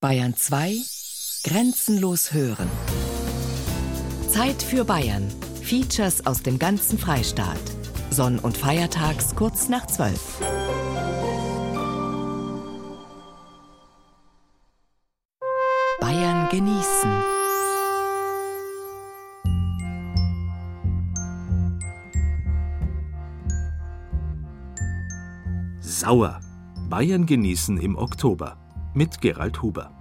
Bayern 2 Grenzenlos hören. Zeit für Bayern. Features aus dem ganzen Freistaat. Sonn- und Feiertags kurz nach 12. Bayern genießen. Sauer. Bayern genießen im Oktober mit Gerald Huber.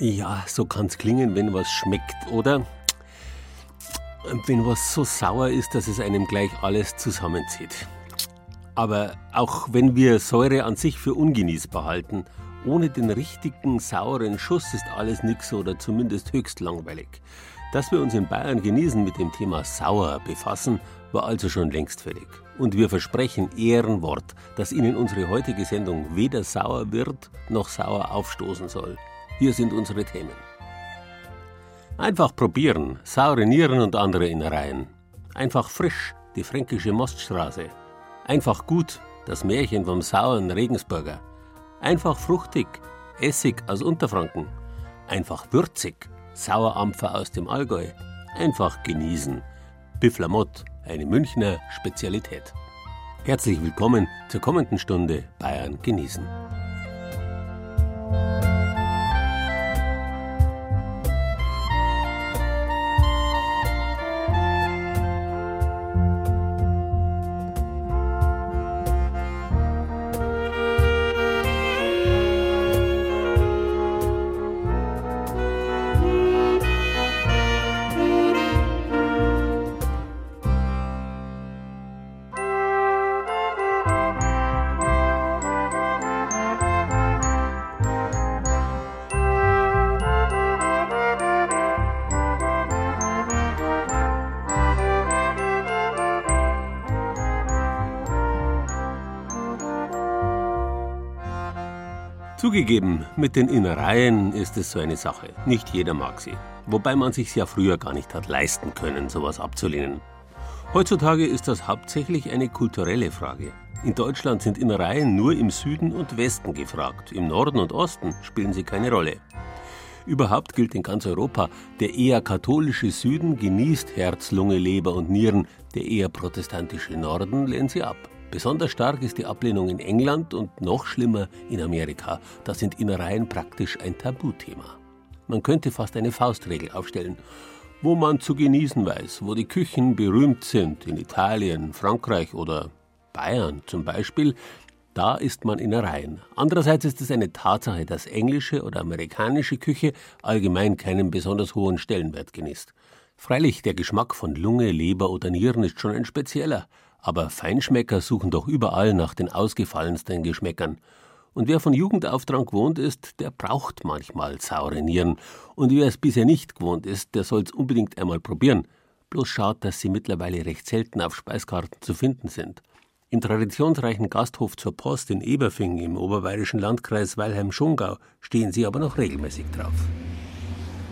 Ja, so kann's klingen, wenn was schmeckt, oder? Wenn was so sauer ist, dass es einem gleich alles zusammenzieht. Aber auch wenn wir Säure an sich für ungenießbar halten, ohne den richtigen sauren Schuss ist alles nix oder zumindest höchst langweilig. Dass wir uns in Bayern genießen mit dem Thema sauer befassen, war also schon längst fertig. Und wir versprechen Ehrenwort, dass Ihnen unsere heutige Sendung weder sauer wird noch sauer aufstoßen soll. Hier sind unsere Themen. Einfach probieren, saure Nieren und andere Innereien. Einfach frisch, die fränkische Moststraße. Einfach gut, das Märchen vom sauren Regensburger. Einfach fruchtig, Essig aus Unterfranken. Einfach würzig, Sauerampfer aus dem Allgäu. Einfach genießen. Bifflamott, eine Münchner Spezialität. Herzlich willkommen zur kommenden Stunde Bayern genießen. Zugegeben, mit den Innereien ist es so eine Sache. Nicht jeder mag sie. Wobei man sich ja früher gar nicht hat leisten können, sowas abzulehnen. Heutzutage ist das hauptsächlich eine kulturelle Frage. In Deutschland sind Innereien nur im Süden und Westen gefragt. Im Norden und Osten spielen sie keine Rolle. Überhaupt gilt in ganz Europa, der eher katholische Süden genießt Herz, Lunge, Leber und Nieren, der eher protestantische Norden lehnt sie ab. Besonders stark ist die Ablehnung in England und noch schlimmer in Amerika. Da sind Innereien praktisch ein Tabuthema. Man könnte fast eine Faustregel aufstellen. Wo man zu genießen weiß, wo die Küchen berühmt sind, in Italien, Frankreich oder Bayern zum Beispiel, da isst man Innereien. Andererseits ist es eine Tatsache, dass englische oder amerikanische Küche allgemein keinen besonders hohen Stellenwert genießt. Freilich, der Geschmack von Lunge, Leber oder Nieren ist schon ein spezieller. Aber Feinschmecker suchen doch überall nach den ausgefallensten Geschmäckern. Und wer von Jugend auf dran gewohnt ist, der braucht manchmal saure Nieren. Und wer es bisher nicht gewohnt ist, der soll's unbedingt einmal probieren. Bloß schaut, dass sie mittlerweile recht selten auf Speiskarten zu finden sind. Im traditionsreichen Gasthof zur Post in Eberfing im oberbayerischen Landkreis Weilheim-Schongau stehen sie aber noch regelmäßig drauf.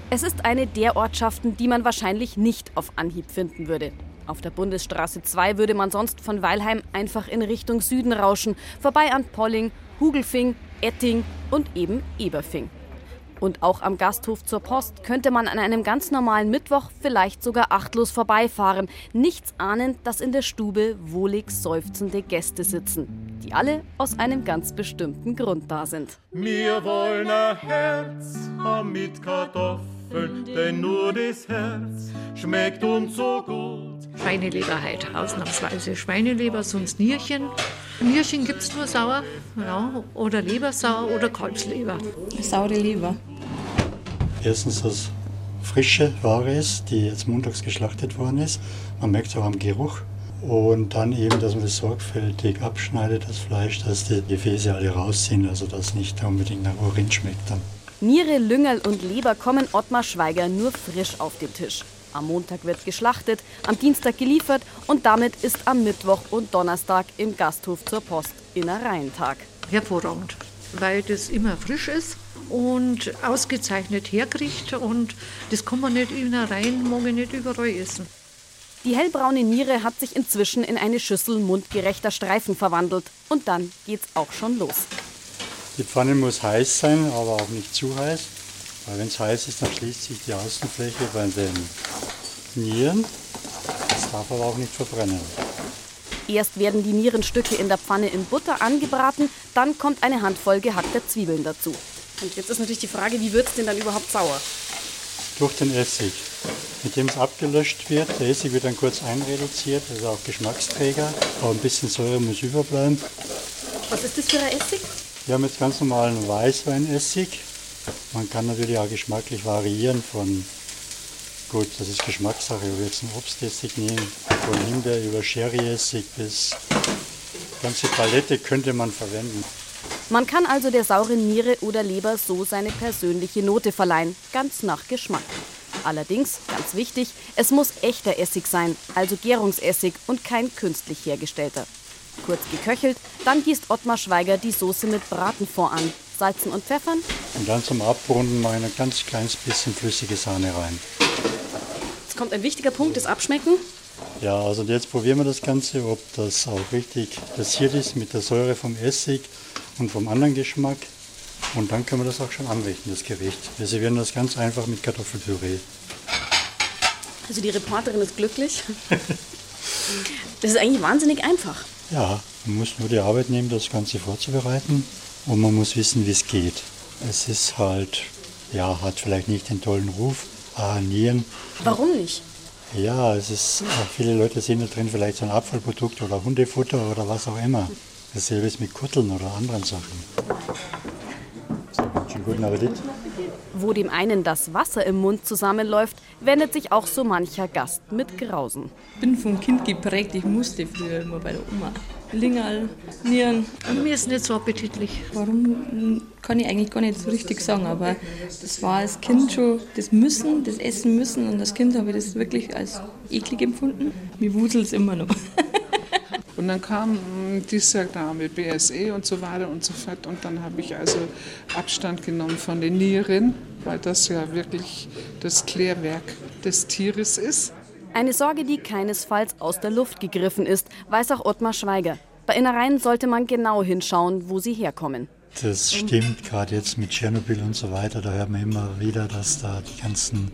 Es ist eine der Ortschaften, die man wahrscheinlich nicht auf Anhieb finden würde. Auf der Bundesstraße 2 würde man sonst von Weilheim einfach in Richtung Süden rauschen, vorbei an Polling, Hugelfing, Etting und eben Eberfing. Und auch am Gasthof zur Post könnte man an einem ganz normalen Mittwoch vielleicht sogar achtlos vorbeifahren, nichts ahnend, dass in der Stube wohlig seufzende Gäste sitzen, die alle aus einem ganz bestimmten Grund da sind. Wir wollen ein Herz mit Kartoffeln, denn nur das Herz schmeckt uns so gut. Schweineleber halt, ausnahmsweise Schweineleber, sonst Nierchen. Nierchen gibt es nur sauer, ja, oder Lebersauer oder Kalbsleber. Saure Leber. Erstens, dass frische Ware ist, die jetzt montags geschlachtet worden ist. Man merkt es auch am Geruch. Und dann eben, dass man das sorgfältig abschneidet, das Fleisch, dass die Gefäße alle rausziehen, also dass nicht unbedingt nach Urin schmeckt dann. Niere, Lüngerl und Leber kommen Ottmar Schweiger nur frisch auf den Tisch. Am Montag wird geschlachtet, am Dienstag geliefert und damit ist am Mittwoch und Donnerstag im Gasthof zur Post Innereientag. Hervorragend, weil das immer frisch ist und ausgezeichnet herkriegt. Und das kann man nicht in Reihen, mag ich nicht überall essen. Die hellbraune Niere hat sich inzwischen in eine Schüssel mundgerechter Streifen verwandelt. Und dann geht's auch schon los. Die Pfanne muss heiß sein, aber auch nicht zu heiß. Weil wenn es heiß ist, dann schließt sich die Außenfläche bei den Nieren. Das darf aber auch nicht verbrennen. Erst werden die Nierenstücke in der Pfanne in Butter angebraten, dann kommt eine Handvoll gehackter Zwiebeln dazu. Und jetzt ist natürlich die Frage, wie wird es denn dann überhaupt sauer? Durch den Essig, mit dem es abgelöscht wird. Der Essig wird dann kurz einreduziert, das ist auch Geschmacksträger, aber ein bisschen Säure muss überbleiben. Was ist das für ein Essig? Wir haben jetzt ganz normalen Weißweinessig. Man kann natürlich auch geschmacklich variieren von, gut, das ist Geschmackssache, ob wir jetzt einen Obstessig nehmen, von Himbeer über Sherryessig bis ganze Palette könnte man verwenden. Man kann also der sauren Niere oder Leber so seine persönliche Note verleihen, ganz nach Geschmack. Allerdings, ganz wichtig, es muss echter Essig sein, also Gärungsessig und kein künstlich hergestellter. Kurz geköchelt, dann gießt Ottmar Schweiger die Soße mit Bratenfond an, salzen und pfeffern. Und dann zum Abrunden mal ein ganz kleines bisschen flüssige Sahne rein. Jetzt kommt ein wichtiger Punkt, das Abschmecken. Ja, also jetzt probieren wir das Ganze, ob das auch richtig passiert ist mit der Säure vom Essig und vom anderen Geschmack. Und dann können wir das auch schon anrichten, das Gericht. Wir servieren das ganz einfach mit Kartoffelpüree. Also die Reporterin ist glücklich. Das ist eigentlich wahnsinnig einfach. Ja, man muss nur die Arbeit nehmen, das Ganze vorzubereiten und man muss wissen, wie es geht. Es ist halt, ja, hat vielleicht nicht den tollen Ruf, ah, Nieren. Warum nicht? Ja, es ist, viele Leute sehen da drin vielleicht so ein Abfallprodukt oder Hundefutter oder was auch immer. Dasselbe ist mit Kutteln oder anderen Sachen. Schon guten Appetit. Wo dem einen das Wasser im Mund zusammenläuft, wendet sich auch so mancher Gast mit Grausen. Ich bin vom Kind geprägt, ich musste früher immer bei der Oma. Lingerl, Nieren. Und mir ist nicht so appetitlich. Warum kann ich eigentlich gar nicht so richtig sagen, aber das war als Kind schon das Müssen, das Essen müssen und als Kind habe ich das wirklich als eklig empfunden. Mir wuselt es immer noch. Und dann kam dieser Name BSE und so weiter und so fort. Und dann habe ich also Abstand genommen von den Nieren, weil das ja wirklich das Klärwerk des Tieres ist. Eine Sorge, die keinesfalls aus der Luft gegriffen ist, weiß auch Ottmar Schweiger. Bei Innereien sollte man genau hinschauen, wo sie herkommen. Das stimmt, gerade jetzt mit Tschernobyl und so weiter, da hört man immer wieder, dass da die ganzen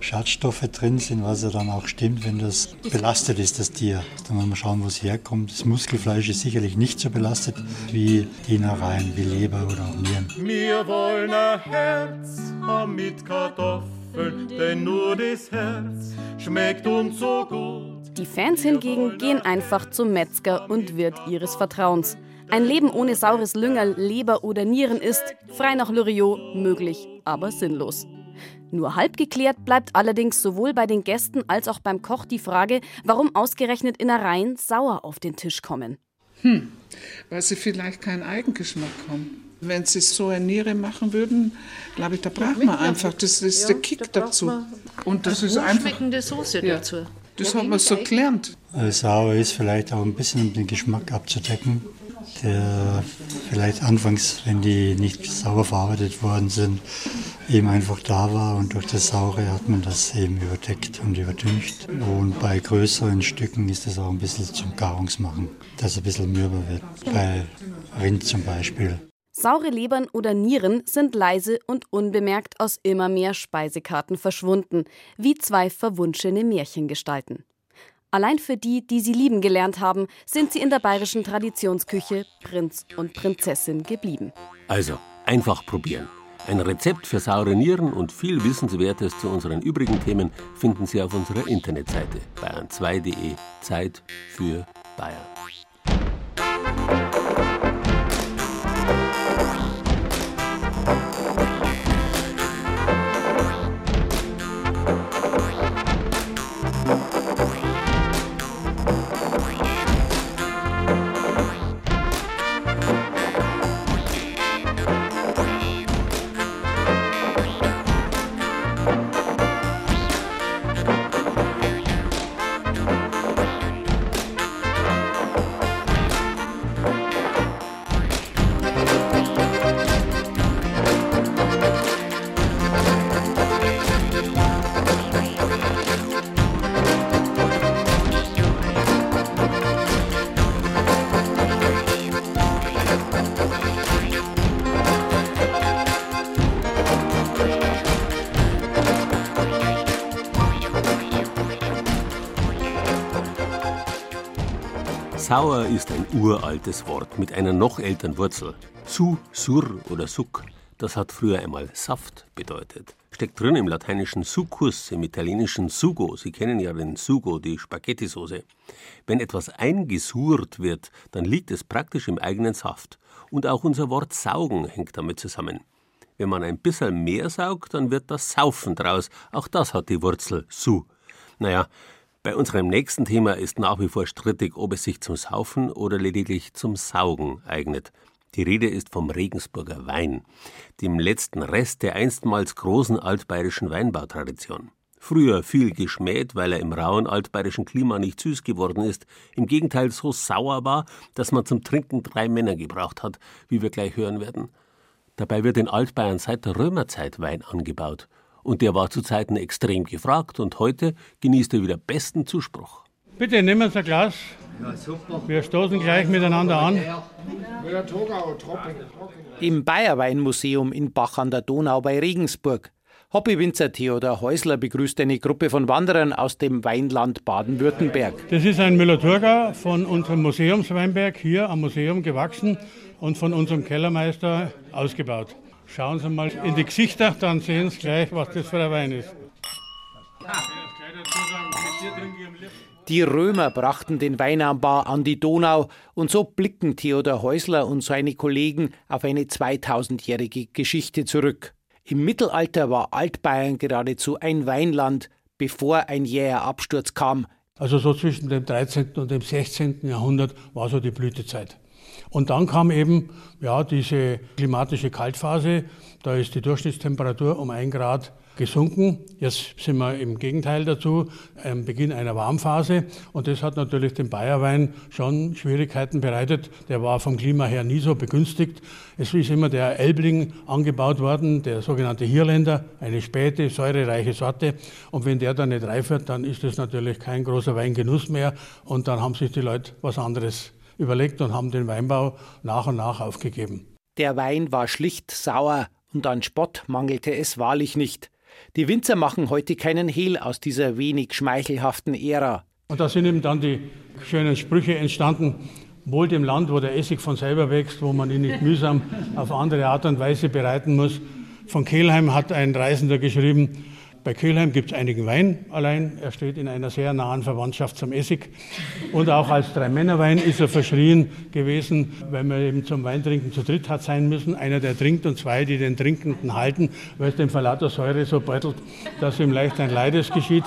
Schadstoffe drin sind, was ja dann auch stimmt, wenn das belastet ist, das Tier. Dann muss man schauen, wo es herkommt. Das Muskelfleisch ist sicherlich nicht so belastet wie die Innereien, wie Leber oder auch Nieren. Wir wollen ein Herz haben mit Kartoffeln, denn nur das Herz schmeckt uns so gut. Die Fans hingegen gehen einfach zum Metzger und Wirt ihres Vertrauens. Ein Leben ohne saures Lüngerl, Leber oder Nieren ist, frei nach Loriot, möglich, aber sinnlos. Nur halb geklärt bleibt allerdings sowohl bei den Gästen als auch beim Koch die Frage, warum ausgerechnet Innereien sauer auf den Tisch kommen. Hm, weil sie vielleicht keinen Eigengeschmack haben. Wenn sie so eine Niere machen würden, glaube ich, da braucht man einfach, das ist der Kick dazu. Und das ist einfach, Schmeckende Soße Ja. dazu. das hat man so gelernt. Äh, Sauer ist vielleicht auch ein bisschen, um den Geschmack abzudecken, der vielleicht anfangs, wenn die nicht sauber verarbeitet worden sind, eben einfach da war und durch das Saure hat man das eben überdeckt und überdüncht. Und bei größeren Stücken ist das auch ein bisschen zum Garungsmachen, dass es ein bisschen mürber wird. Bei Rind zum Beispiel. Saure Lebern oder Nieren sind leise und unbemerkt aus immer mehr Speisekarten verschwunden, wie zwei verwunschene Märchengestalten. Allein für die, die sie lieben gelernt haben, sind sie in der bayerischen Traditionsküche Prinz und Prinzessin geblieben. Also, einfach probieren. Ein Rezept für saure Nieren und viel Wissenswertes zu unseren übrigen Themen finden Sie auf unserer Internetseite bayern2.de. Zeit für Bayern. Sauer ist ein uraltes Wort mit einer noch älteren Wurzel. Su, sur oder suc, das hat früher einmal Saft bedeutet. Steckt drin im lateinischen succus, im italienischen sugo. Sie kennen ja den Sugo, die Spaghetti-Soße. Wenn etwas eingesurt wird, dann liegt es praktisch im eigenen Saft. Und auch unser Wort saugen hängt damit zusammen. Wenn man ein bisschen mehr saugt, dann wird das Saufen draus. Auch das hat die Wurzel su. Naja, bei unserem nächsten Thema ist nach wie vor strittig, ob es sich zum Saufen oder lediglich zum Saugen eignet. Die Rede ist vom Regensburger Wein, dem letzten Rest der einstmals großen altbayerischen Weinbautradition. Früher viel geschmäht, weil er im rauen altbayerischen Klima nicht süß geworden ist, im Gegenteil so sauer war, dass man zum Trinken drei Männer gebraucht hat, wie wir gleich hören werden. Dabei wird in Altbayern seit der Römerzeit Wein angebaut und der war zu Zeiten extrem gefragt und heute genießt er wieder besten Zuspruch. Bitte nehmen Sie ein Glas. Wir stoßen gleich miteinander an. Im Bayerweinmuseum in Bach an der Donau bei Regensburg. Hobbywinzer Theodor Häusler begrüßt eine Gruppe von Wanderern aus dem Weinland Baden-Württemberg. Das ist ein Müller-Thurgau von unserem Museumsweinberg hier am Museum gewachsen und von unserem Kellermeister ausgebaut. Schauen Sie mal in die Gesichter, dann sehen Sie gleich, was das für ein Wein ist. Die Römer brachten den Weinanbau an die Donau und so blicken Theodor Häusler und seine Kollegen auf eine 2000-jährige Geschichte zurück. Im Mittelalter war Altbayern geradezu ein Weinland, bevor ein jäher Absturz kam. Also so zwischen dem 13. und dem 16. Jahrhundert war so die Blütezeit. Und dann kam eben ja, diese klimatische Kaltphase. Da ist die Durchschnittstemperatur um ein Grad gesunken. Jetzt sind wir im Gegenteil dazu, am Beginn einer Warmphase. Und das hat natürlich dem Bayerwein schon Schwierigkeiten bereitet. Der war vom Klima her nie so begünstigt. Es ist immer der Elbling angebaut worden, der sogenannte Hirländer, eine späte, säurereiche Sorte. Und wenn der dann nicht reif wird, dann ist das natürlich kein großer Weingenuss mehr. Und dann haben sich die Leute was anderes überlegt und haben den Weinbau nach und nach aufgegeben. Der Wein war schlicht sauer und an Spott mangelte es wahrlich nicht. Die Winzer machen heute keinen Hehl aus dieser wenig schmeichelhaften Ära. Und da sind eben dann die schönen Sprüche entstanden. Wohl dem Land, wo der Essig von selber wächst, wo man ihn nicht mühsam auf andere Art und Weise bereiten muss. Von Kehlheim hat ein Reisender geschrieben, bei Köhlheim gibt es einigen Wein allein. Er steht in einer sehr nahen Verwandtschaft zum Essig. Und auch als Drei-Männer-Wein ist er verschrien gewesen, weil man eben zum Weintrinken zu dritt hat sein müssen. Einer, der trinkt und zwei, die den Trinkenden halten, weil es dem Verlater Säure so beutelt, dass ihm leicht ein Leides geschieht.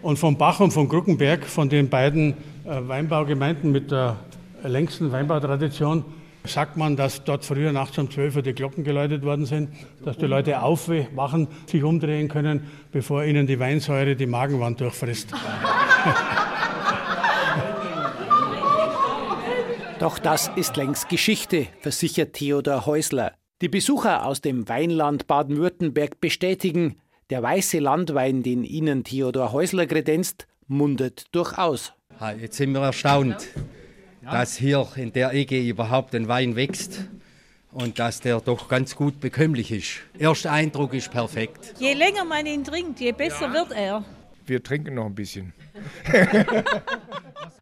Und vom Bach und vom Gruckenberg, von den beiden äh, Weinbaugemeinden mit der längsten Weinbautradition, sagt man, dass dort früher nachts um 12 Uhr die Glocken geläutet worden sind, dass die Leute aufwachen, sich umdrehen können, bevor ihnen die Weinsäure die Magenwand durchfrisst. Doch das ist längst Geschichte, versichert Theodor Häusler. Die Besucher aus dem Weinland Baden-Württemberg bestätigen, der weiße Landwein, den ihnen Theodor Häusler kredenzt, mundet durchaus. Jetzt sind wir erstaunt dass hier in der Ecke überhaupt ein Wein wächst und dass der doch ganz gut bekömmlich ist. Erster Eindruck ist perfekt. Je länger man ihn trinkt, je besser ja. wird er. Wir trinken noch ein bisschen.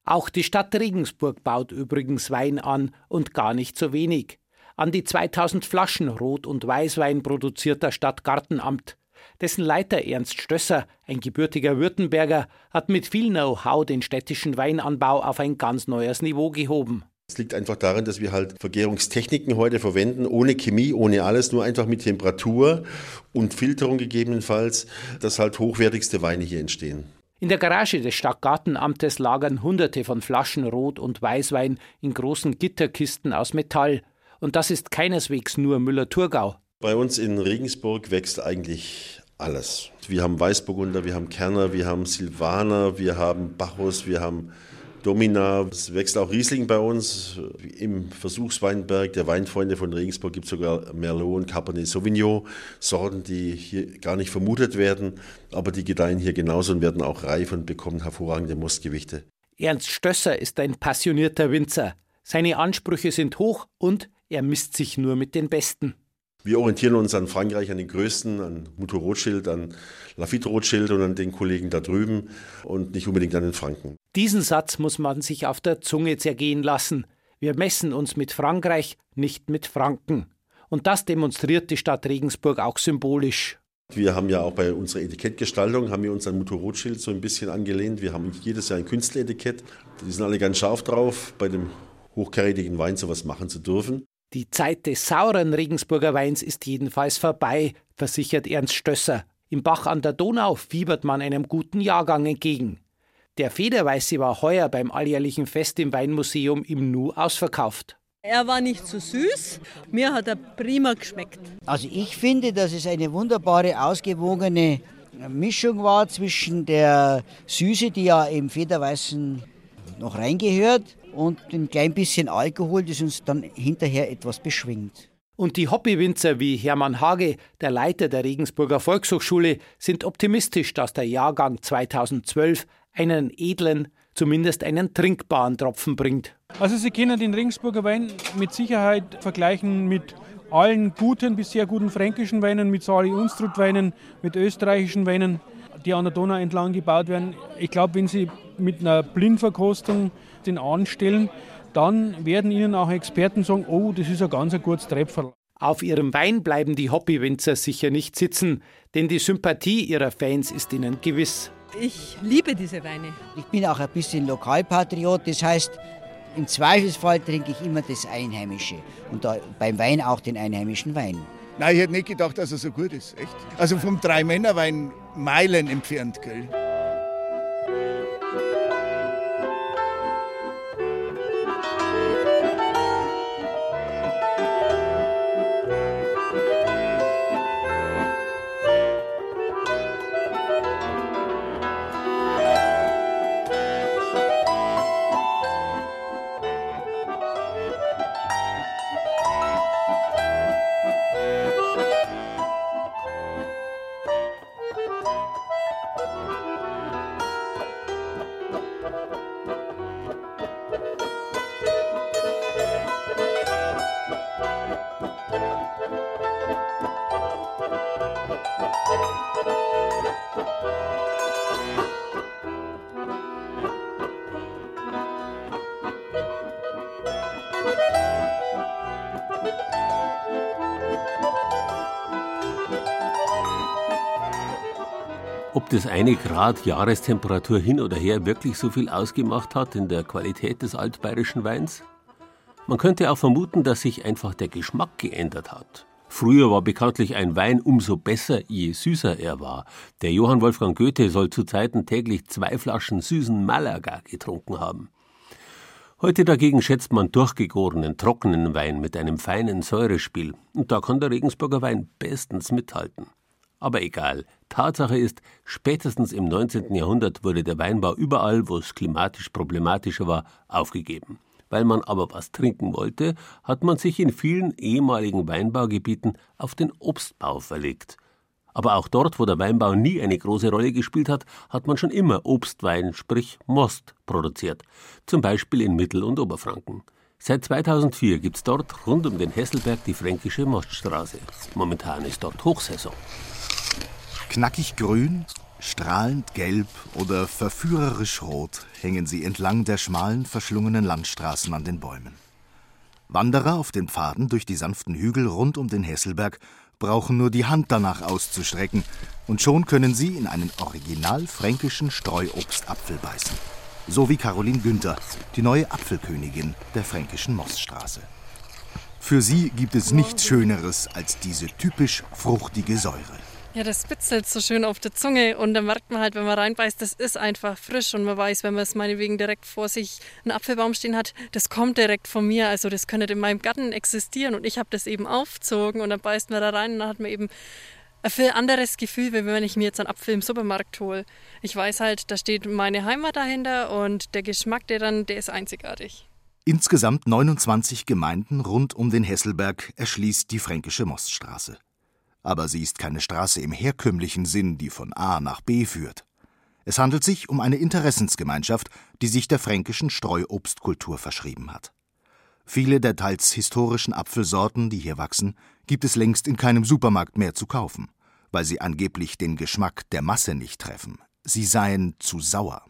Auch die Stadt Regensburg baut übrigens Wein an und gar nicht so wenig. An die 2000 Flaschen Rot- und Weißwein produziert das Stadtgartenamt. Dessen Leiter Ernst Stösser, ein gebürtiger Württemberger, hat mit viel Know-how den städtischen Weinanbau auf ein ganz neues Niveau gehoben. Es liegt einfach daran, dass wir halt Vergärungstechniken heute verwenden, ohne Chemie, ohne alles, nur einfach mit Temperatur und Filterung gegebenenfalls, dass halt hochwertigste Weine hier entstehen. In der Garage des Stadtgartenamtes lagern Hunderte von Flaschen Rot- und Weißwein in großen Gitterkisten aus Metall. Und das ist keineswegs nur Müller-Thurgau. Bei uns in Regensburg wächst eigentlich alles. Wir haben Weißburgunder, wir haben Kerner, wir haben Silvaner, wir haben Bacchus, wir haben Domina. Es wächst auch Riesling bei uns. Im Versuchsweinberg der Weinfreunde von Regensburg gibt es sogar Merlot und Cabernet Sauvignon, Sorten, die hier gar nicht vermutet werden, aber die gedeihen hier genauso und werden auch reif und bekommen hervorragende Mostgewichte. Ernst Stösser ist ein passionierter Winzer. Seine Ansprüche sind hoch und er misst sich nur mit den Besten. Wir orientieren uns an Frankreich, an den größten, an Mutter Rothschild, an Lafitte Rothschild und an den Kollegen da drüben und nicht unbedingt an den Franken. Diesen Satz muss man sich auf der Zunge zergehen lassen. Wir messen uns mit Frankreich, nicht mit Franken. Und das demonstriert die Stadt Regensburg auch symbolisch. Wir haben ja auch bei unserer Etikettgestaltung, haben wir uns an Mutter Rothschild so ein bisschen angelehnt. Wir haben jedes Jahr ein Künstleretikett. Die sind alle ganz scharf drauf, bei dem hochkarätigen Wein sowas machen zu dürfen. Die Zeit des sauren Regensburger Weins ist jedenfalls vorbei, versichert Ernst Stösser. Im Bach an der Donau fiebert man einem guten Jahrgang entgegen. Der Federweiße war heuer beim alljährlichen Fest im Weinmuseum im Nu ausverkauft. Er war nicht zu so süß, mir hat er prima geschmeckt. Also ich finde, dass es eine wunderbare, ausgewogene Mischung war zwischen der Süße, die ja im Federweißen noch reingehört, und ein klein bisschen Alkohol, das uns dann hinterher etwas beschwingt. Und die Hobbywinzer wie Hermann Hage, der Leiter der Regensburger Volkshochschule, sind optimistisch, dass der Jahrgang 2012 einen edlen, zumindest einen trinkbaren Tropfen bringt. Also Sie können den Regensburger Wein mit Sicherheit vergleichen mit allen guten bis sehr guten fränkischen Weinen, mit Sali Unstrut Weinen, mit österreichischen Weinen, die an der Donau entlang gebaut werden. Ich glaube, wenn Sie mit einer Blindverkostung den anstellen, dann werden Ihnen auch Experten sagen, oh, das ist ein ganz ein gutes Trepferl. Auf ihrem Wein bleiben die Hobbywinzer sicher nicht sitzen, denn die Sympathie ihrer Fans ist ihnen gewiss. Ich liebe diese Weine. Ich bin auch ein bisschen Lokalpatriot, das heißt, im Zweifelsfall trinke ich immer das Einheimische und beim Wein auch den einheimischen Wein. Nein, ich hätte nicht gedacht, dass er so gut ist, echt. Also vom Drei-Männer-Wein Meilen entfernt, gell. Eine Grad Jahrestemperatur hin oder her wirklich so viel ausgemacht hat in der Qualität des altbayerischen Weins? Man könnte auch vermuten, dass sich einfach der Geschmack geändert hat. Früher war bekanntlich ein Wein umso besser, je süßer er war. Der Johann Wolfgang Goethe soll zu Zeiten täglich zwei Flaschen süßen Malaga getrunken haben. Heute dagegen schätzt man durchgegorenen, trockenen Wein mit einem feinen Säurespiel. Und da kann der Regensburger Wein bestens mithalten. Aber egal. Tatsache ist, spätestens im 19. Jahrhundert wurde der Weinbau überall, wo es klimatisch problematischer war, aufgegeben. Weil man aber was trinken wollte, hat man sich in vielen ehemaligen Weinbaugebieten auf den Obstbau verlegt. Aber auch dort, wo der Weinbau nie eine große Rolle gespielt hat, hat man schon immer Obstwein, sprich Most, produziert. Zum Beispiel in Mittel- und Oberfranken. Seit 2004 gibt es dort rund um den Hesselberg die Fränkische Moststraße. Momentan ist dort Hochsaison. Knackig grün, strahlend gelb oder verführerisch rot hängen sie entlang der schmalen, verschlungenen Landstraßen an den Bäumen. Wanderer auf den Pfaden durch die sanften Hügel rund um den Hesselberg brauchen nur die Hand danach auszustrecken und schon können sie in einen original fränkischen Streuobstapfel beißen. So wie Caroline Günther, die neue Apfelkönigin der fränkischen Mossstraße. Für sie gibt es nichts Schöneres als diese typisch fruchtige Säure. Ja, das spitzelt so schön auf der Zunge und dann merkt man halt, wenn man reinbeißt, das ist einfach frisch und man weiß, wenn man es meinetwegen direkt vor sich einen Apfelbaum stehen hat, das kommt direkt von mir, also das könnte in meinem Garten existieren und ich habe das eben aufgezogen und dann beißt man da rein und dann hat man eben ein viel anderes Gefühl, wie wenn ich mir jetzt einen Apfel im Supermarkt hole. Ich weiß halt, da steht meine Heimat dahinter und der Geschmack, der dann, der ist einzigartig. Insgesamt 29 Gemeinden rund um den Hesselberg erschließt die Fränkische Moststraße aber sie ist keine Straße im herkömmlichen Sinn, die von A nach B führt. Es handelt sich um eine Interessensgemeinschaft, die sich der fränkischen Streuobstkultur verschrieben hat. Viele der teils historischen Apfelsorten, die hier wachsen, gibt es längst in keinem Supermarkt mehr zu kaufen, weil sie angeblich den Geschmack der Masse nicht treffen. Sie seien zu sauer.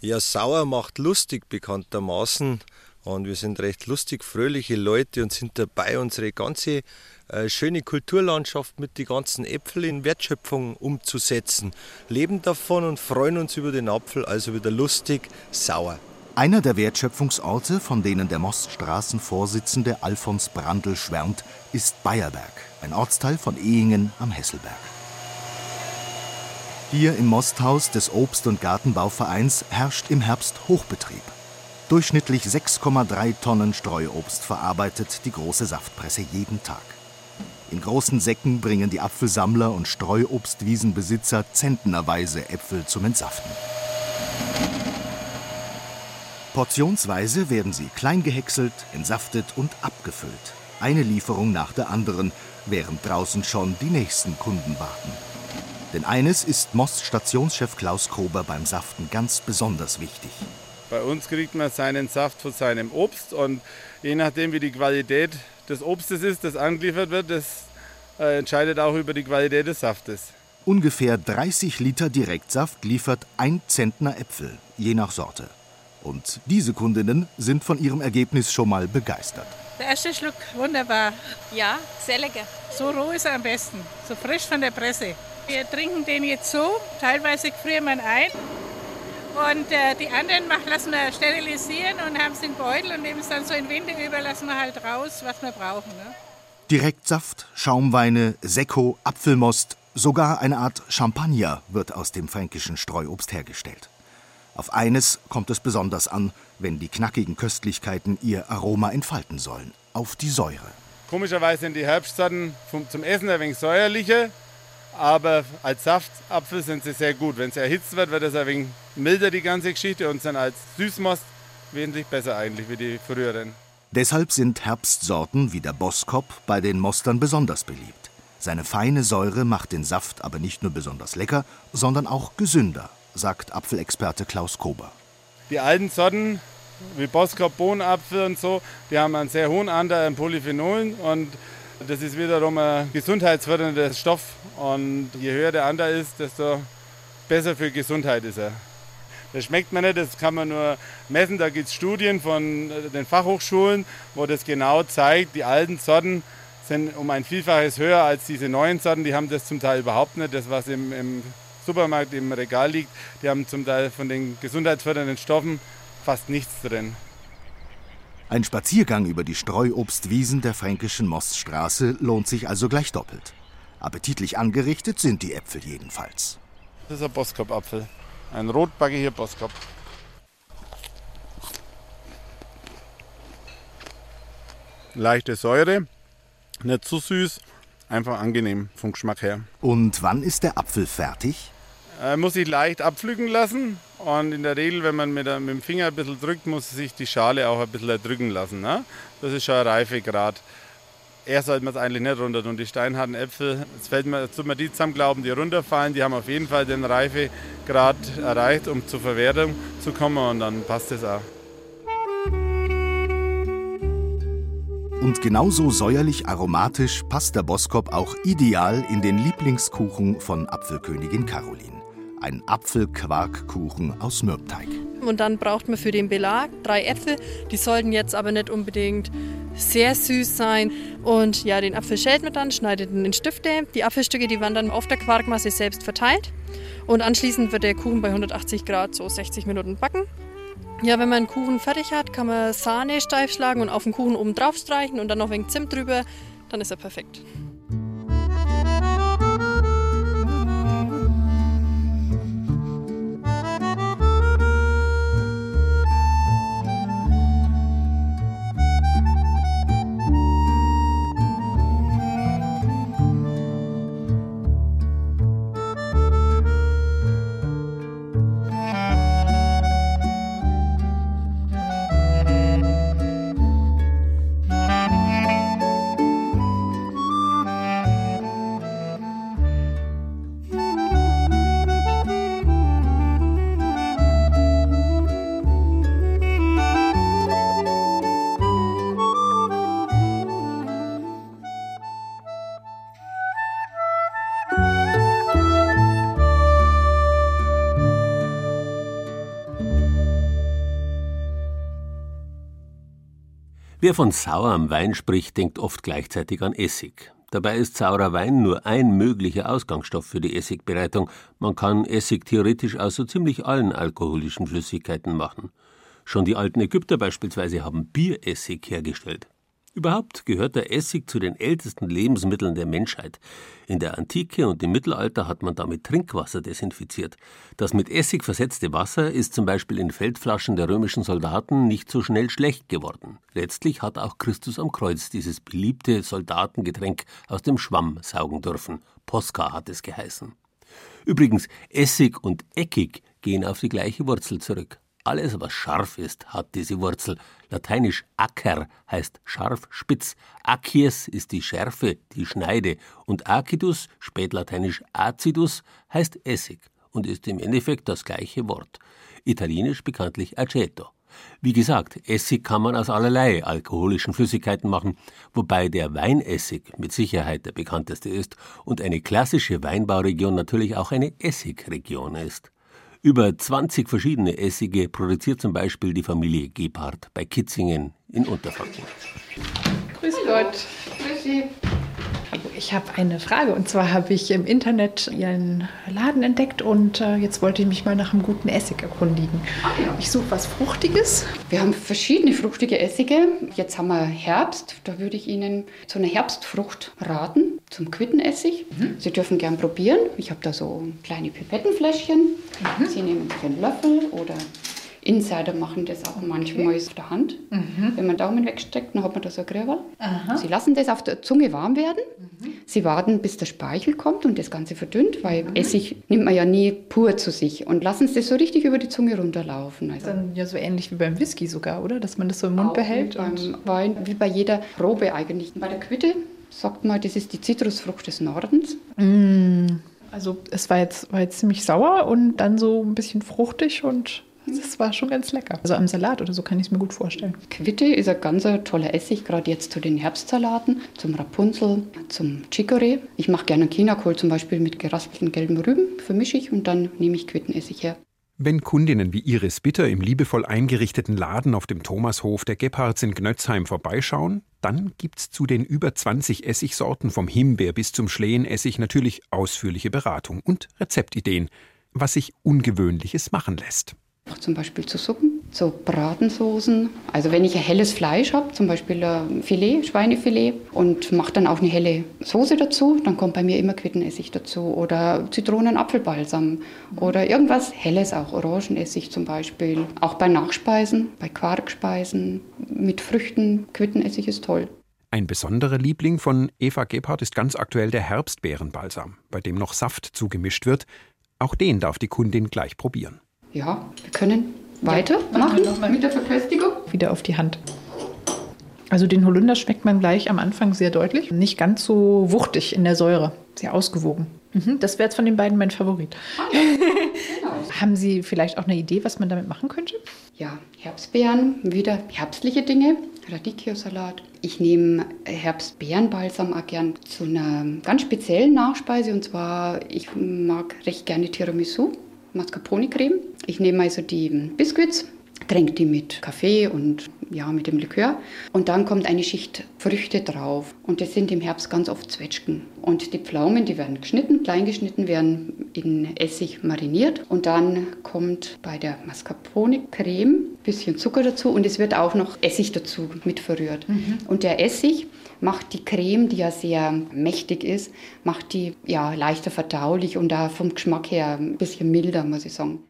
Ja, sauer macht lustig bekanntermaßen. Und wir sind recht lustig, fröhliche Leute und sind dabei, unsere ganze äh, schöne Kulturlandschaft mit den ganzen Äpfeln in Wertschöpfung umzusetzen. Leben davon und freuen uns über den Apfel, also wieder lustig, sauer. Einer der Wertschöpfungsorte, von denen der Moststraßenvorsitzende Alfons Brandl schwärmt, ist Bayerberg, ein Ortsteil von Ehingen am Hesselberg. Hier im Mosthaus des Obst- und Gartenbauvereins herrscht im Herbst Hochbetrieb. Durchschnittlich 6,3 Tonnen Streuobst verarbeitet die große Saftpresse jeden Tag. In großen Säcken bringen die Apfelsammler und Streuobstwiesenbesitzer zentnerweise Äpfel zum Entsaften. Portionsweise werden sie klein gehäckselt, entsaftet und abgefüllt. Eine Lieferung nach der anderen, während draußen schon die nächsten Kunden warten. Denn eines ist Most Stationschef Klaus Kober beim Saften ganz besonders wichtig. Bei uns kriegt man seinen Saft von seinem Obst und je nachdem, wie die Qualität des Obstes ist, das angeliefert wird, das äh, entscheidet auch über die Qualität des Saftes. Ungefähr 30 Liter Direktsaft liefert ein Zentner Äpfel, je nach Sorte. Und diese Kundinnen sind von ihrem Ergebnis schon mal begeistert. Der erste Schluck, wunderbar. Ja, sehr lecker. So roh ist er am besten, so frisch von der Presse. Wir trinken den jetzt so, teilweise frieren wir ihn ein. Und äh, die anderen machen, lassen wir sterilisieren und haben es in Beutel und nehmen es dann so in Winde über, lassen wir halt raus, was wir brauchen. Ne? Direktsaft, Schaumweine, Sekko, Apfelmost, sogar eine Art Champagner wird aus dem fränkischen Streuobst hergestellt. Auf eines kommt es besonders an, wenn die knackigen Köstlichkeiten ihr Aroma entfalten sollen: auf die Säure. Komischerweise sind die Herbstsorten zum Essen ein wenig säuerlicher, aber als Saftapfel sind sie sehr gut. Wenn sie erhitzt wird, wird es ein wenig milder, die ganze Geschichte, und sind als Süßmost wesentlich besser eigentlich wie die früheren. Deshalb sind Herbstsorten wie der Boskop bei den Mostern besonders beliebt. Seine feine Säure macht den Saft aber nicht nur besonders lecker, sondern auch gesünder, sagt Apfelexperte Klaus Kober. Die alten Sorten wie Boskop, Bohnenapfel und so, die haben einen sehr hohen Anteil an Polyphenolen und das ist wiederum ein gesundheitsfördernder Stoff. Und je höher der Anteil ist, desto besser für Gesundheit ist er. Das schmeckt man nicht, das kann man nur messen. Da gibt es Studien von den Fachhochschulen, wo das genau zeigt. Die alten Sorten sind um ein Vielfaches höher als diese neuen Sorten. Die haben das zum Teil überhaupt nicht. Das, was im, im Supermarkt im Regal liegt, die haben zum Teil von den gesundheitsfördernden Stoffen fast nichts drin. Ein Spaziergang über die Streuobstwiesen der fränkischen Moststraße lohnt sich also gleich doppelt. Appetitlich angerichtet sind die Äpfel jedenfalls. Das ist ein Boskop-Apfel. Ein rotbackiger Boskop. Leichte Säure, nicht zu süß, einfach angenehm vom Geschmack her. Und wann ist der Apfel fertig? Er muss sich leicht abpflücken lassen und in der Regel, wenn man mit, mit dem Finger ein bisschen drückt, muss sich die Schale auch ein bisschen erdrücken lassen. Ne? Das ist schon ein Reifegrad. Er sollte man es eigentlich nicht runter tun. Die steinharten Äpfel, jetzt fällt mir, jetzt tut man die zusammen glauben, die runterfallen, die haben auf jeden Fall den Reifegrad erreicht, um zur Verwertung zu kommen und dann passt es auch. Und genauso säuerlich aromatisch passt der Boskop auch ideal in den Lieblingskuchen von Apfelkönigin Caroline ein Apfelquarkkuchen aus Mürbteig. Und dann braucht man für den Belag drei Äpfel. Die sollten jetzt aber nicht unbedingt sehr süß sein. Und ja, den Apfel schält man dann, schneidet ihn in Stifte. Die Apfelstücke, die werden dann auf der Quarkmasse selbst verteilt. Und anschließend wird der Kuchen bei 180 Grad so 60 Minuten backen. Ja, wenn man einen Kuchen fertig hat, kann man Sahne steif schlagen und auf den Kuchen oben drauf streichen und dann noch ein wenig Zimt drüber. Dann ist er perfekt. Wer von sauerem Wein spricht, denkt oft gleichzeitig an Essig. Dabei ist saurer Wein nur ein möglicher Ausgangsstoff für die Essigbereitung. Man kann Essig theoretisch aus so ziemlich allen alkoholischen Flüssigkeiten machen. Schon die alten Ägypter beispielsweise haben Bieressig hergestellt. Überhaupt gehört der Essig zu den ältesten Lebensmitteln der Menschheit. In der Antike und im Mittelalter hat man damit Trinkwasser desinfiziert. Das mit Essig versetzte Wasser ist zum Beispiel in Feldflaschen der römischen Soldaten nicht so schnell schlecht geworden. Letztlich hat auch Christus am Kreuz dieses beliebte Soldatengetränk aus dem Schwamm saugen dürfen. Posca hat es geheißen. Übrigens, Essig und Eckig gehen auf die gleiche Wurzel zurück. Alles, was scharf ist, hat diese Wurzel. Lateinisch acer heißt scharf, spitz. Acies ist die Schärfe, die Schneide. Und acidus, spätlateinisch acidus, heißt Essig und ist im Endeffekt das gleiche Wort. Italienisch bekanntlich aceto. Wie gesagt, Essig kann man aus allerlei alkoholischen Flüssigkeiten machen, wobei der Weinessig mit Sicherheit der bekannteste ist und eine klassische Weinbauregion natürlich auch eine Essigregion ist. Über 20 verschiedene Essige produziert zum Beispiel die Familie Gebhardt bei Kitzingen in Unterfranken. Grüß Gott. Grüß Sie. Ich habe eine Frage und zwar habe ich im Internet Ihren Laden entdeckt und äh, jetzt wollte ich mich mal nach einem guten Essig erkundigen. Ich suche was Fruchtiges. Wir haben verschiedene fruchtige Essige. Jetzt haben wir Herbst. Da würde ich Ihnen zu einer Herbstfrucht raten, zum Quittenessig. Sie dürfen gern probieren. Ich habe da so kleine Pipettenfläschchen. Sie nehmen sich einen Löffel oder Insider machen das auch manchmal auf der Hand. Wenn man Daumen wegsteckt, dann hat man da so ein Gröberl. Aha. Sie lassen das auf der Zunge warm werden. Sie warten, bis der Speichel kommt und das Ganze verdünnt, weil Essig nimmt man ja nie pur zu sich. Und lassen Sie das so richtig über die Zunge runterlaufen. Also Dann ja so ähnlich wie beim Whisky sogar, oder? Dass man das so im Mund behält. wie beim Wein, wie bei jeder Probe eigentlich. Bei der Quitte sagt man, das ist die Zitrusfrucht des Nordens. Mm, Also es war jetzt, war jetzt ziemlich sauer und dann so ein bisschen fruchtig und es war schon ganz lecker. Also am Salat oder so kann ich es mir gut vorstellen. Quitte ist ein ganz toller Essig, gerade jetzt zu den Herbstsalaten, zum Rapunzel, zum Chicorée. Ich mache gerne Chinakohl zum Beispiel mit geraspelten gelben Rüben, vermische ich und dann nehme ich Quittenessig her. Wenn Kundinnen wie Iris Bitter im liebevoll eingerichteten Laden auf dem Thomashof der Gebhards in Gnötzheim vorbeischauen, dann gibt's zu den über 20 Essigsorten vom Himbeer bis zum Schlehenessig natürlich ausführliche Beratung und Rezeptideen, was sich Ungewöhnliches machen lässt. Zum Beispiel zu Suppen, zu Bratensoßen. Also wenn ich ein helles Fleisch habe, zum Beispiel ein Filet, Schweinefilet und mache dann auch eine helle Soße dazu, dann kommt bei mir immer Quittenessig dazu oder Zitronen-Apfelbalsam oder irgendwas Helles auch, Orangenessig zum Beispiel. Auch bei Nachspeisen, bei Quarkspeisen mit Früchten, Quittenessig ist toll. Ein besonderer Liebling von Eva Gebhardt ist ganz aktuell der Herbstbeerenbalsam, bei dem noch Saft zugemischt wird. Auch den darf die Kundin gleich probieren. Ja, wir können weitermachen mit der Verköstigung. Wieder auf die Hand. Also den Holunder schmeckt man gleich am Anfang sehr deutlich. Nicht ganz so wuchtig in der Säure. Sehr ausgewogen. Mhm, das wäre jetzt von den beiden mein Favorit. Haben Sie vielleicht auch eine Idee, was man damit machen könnte? Ja, Herbstbeeren, wieder herbstliche Dinge, Radicchio-Salat. Ich nehme Herbstbeerenbalsam auch gern zu einer ganz speziellen Nachspeise und zwar, ich mag recht gerne Tiramisu, Mascarpone-Creme. Ich nehme also die Biscuits, tränke die mit Kaffee und ja, mit dem Likör. Und dann kommt eine Schicht Früchte drauf. Und das sind im Herbst ganz oft Zwetschgen. Und die Pflaumen, die werden geschnitten, klein geschnitten, werden in Essig mariniert. Und dann kommt bei der Mascarpone-Creme ein bisschen Zucker dazu und es wird auch noch Essig dazu mit verrührt. Und der Essig macht die Creme, die ja sehr mächtig ist, macht die ja leichter verdaulich und da vom Geschmack her ein bisschen milder, muss ich sagen.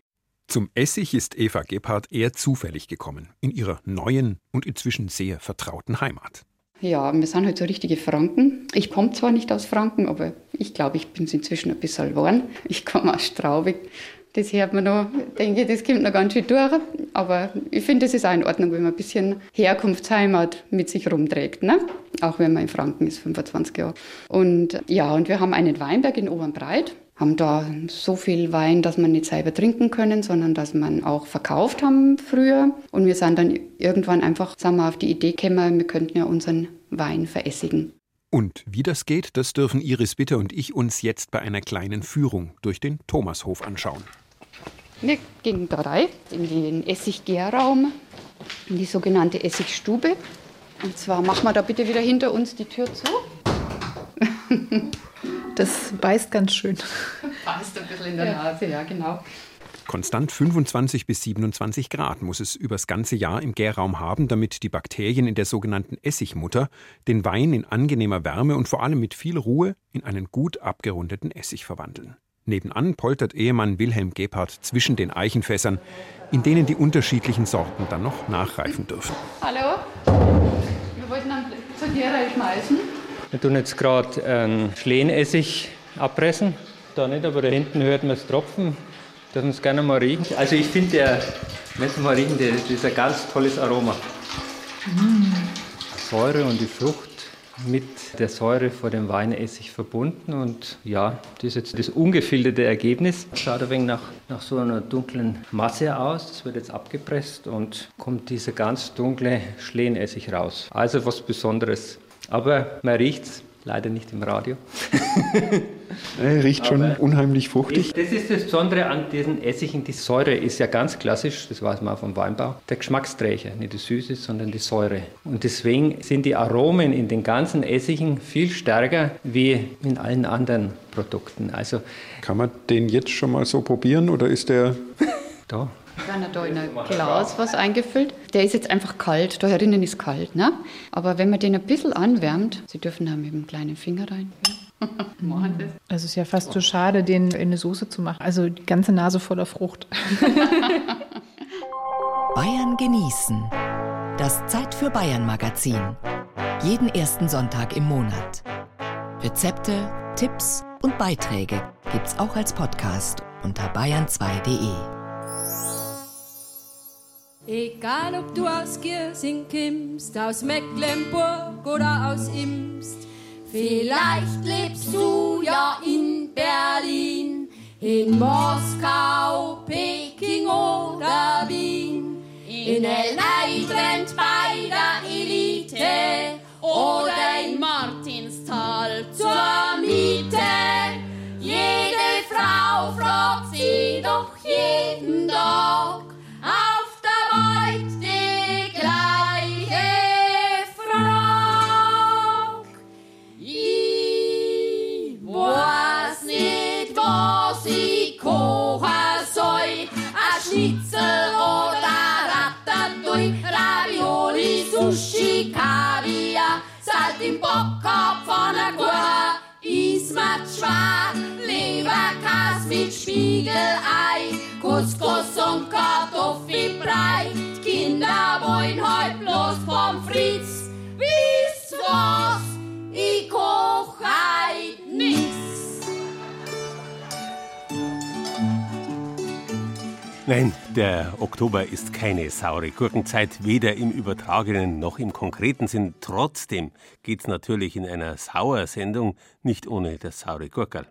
Zum Essig ist Eva Gebhardt eher zufällig gekommen, in ihrer neuen und inzwischen sehr vertrauten Heimat. Ja, wir sind halt so richtige Franken. Ich komme zwar nicht aus Franken, aber ich glaube, ich bin es inzwischen ein bisschen geworden. Ich komme aus Straubing. Das hört man noch, denke ich, das kommt noch ganz schön durch. Aber ich finde, das ist auch in Ordnung, wenn man ein bisschen Herkunftsheimat mit sich rumträgt. Ne? Auch wenn man in Franken ist, 25 Jahre. Und ja, und wir haben einen Weinberg in Obernbreit haben da so viel Wein, dass man nicht selber trinken können, sondern dass man auch verkauft haben früher. Und wir sind dann irgendwann einfach, sagen wir, auf die Idee gekommen, wir könnten ja unseren Wein verässigen. Und wie das geht, das dürfen Iris Bitter und ich uns jetzt bei einer kleinen Führung durch den Thomashof anschauen. Wir gehen da rein in den Essiggärraum, in die sogenannte Essigstube. Und zwar machen wir da bitte wieder hinter uns die Tür zu. Das beißt ganz schön. Beißt ein bisschen in der Nase, ja, genau. Konstant 25 bis 27 Grad muss es übers ganze Jahr im Gärraum haben, damit die Bakterien in der sogenannten Essigmutter den Wein in angenehmer Wärme und vor allem mit viel Ruhe in einen gut abgerundeten Essig verwandeln. Nebenan poltert Ehemann Wilhelm Gebhardt zwischen den Eichenfässern, in denen die unterschiedlichen Sorten dann noch nachreifen dürfen. Hallo? Wir wollten einen Blick zu dir reinschmeißen. Wir tun jetzt gerade einen Schlehenessig abpressen. Da nicht, aber da hinten hört man es tropfen. Das uns gerne mal riechen. Also ich finde, der, mal riechen, der, das ist ein ganz tolles Aroma. Säure und die Frucht mit der Säure vor dem Weinessig verbunden. Und ja, das ist jetzt das ungefilterte Ergebnis. Schaut ein wenig nach, nach so einer dunklen Masse aus. Das wird jetzt abgepresst und kommt dieser ganz dunkle Schlehenessig raus. Also was Besonderes. Aber man riecht es leider nicht im Radio. Er riecht schon Aber unheimlich fruchtig. Das ist das Besondere an diesen Essigen. Die Säure ist ja ganz klassisch, das weiß man auch vom Weinbau, der Geschmacksträger. Nicht die Süße, sondern die Säure. Und deswegen sind die Aromen in den ganzen Essigen viel stärker wie in allen anderen Produkten. Also Kann man den jetzt schon mal so probieren oder ist der da? Wir haben da in ein Glas was eingefüllt. Der ist jetzt einfach kalt, da herinnen ist kalt. Ne? Aber wenn man den ein bisschen anwärmt, Sie dürfen da mit dem kleinen Finger rein. Also es ist ja fast so schade, den in eine Soße zu machen. Also die ganze Nase voller Frucht. Bayern genießen. Das Zeit für Bayern Magazin. Jeden ersten Sonntag im Monat. Rezepte, Tipps und Beiträge gibt's auch als Podcast unter bayern2.de. Egal ob du aus Giersing kommst, aus Mecklenburg oder aus Imst. Vielleicht lebst du ja in Berlin, in Moskau, Peking oder Wien. In L.A. trennt bei der Elite oder in Martinsthal zur Miete. Jede Frau fragt sie doch jeden Tag Sushi, Kaviar, Salt im Bockkopf von der Kuh. Ismat schwer, Leberkas mit Spiegelei, Couscous und Kartoffelbrei. Die Kinder wollen heute bloß Pommes frites. Wisst was? Ich koch heut nix. Nein, der Oktober ist keine saure Gurkenzeit, weder im übertragenen noch im konkreten Sinn. Trotzdem geht's natürlich in einer Sauersendung nicht ohne das saure Gurkerl.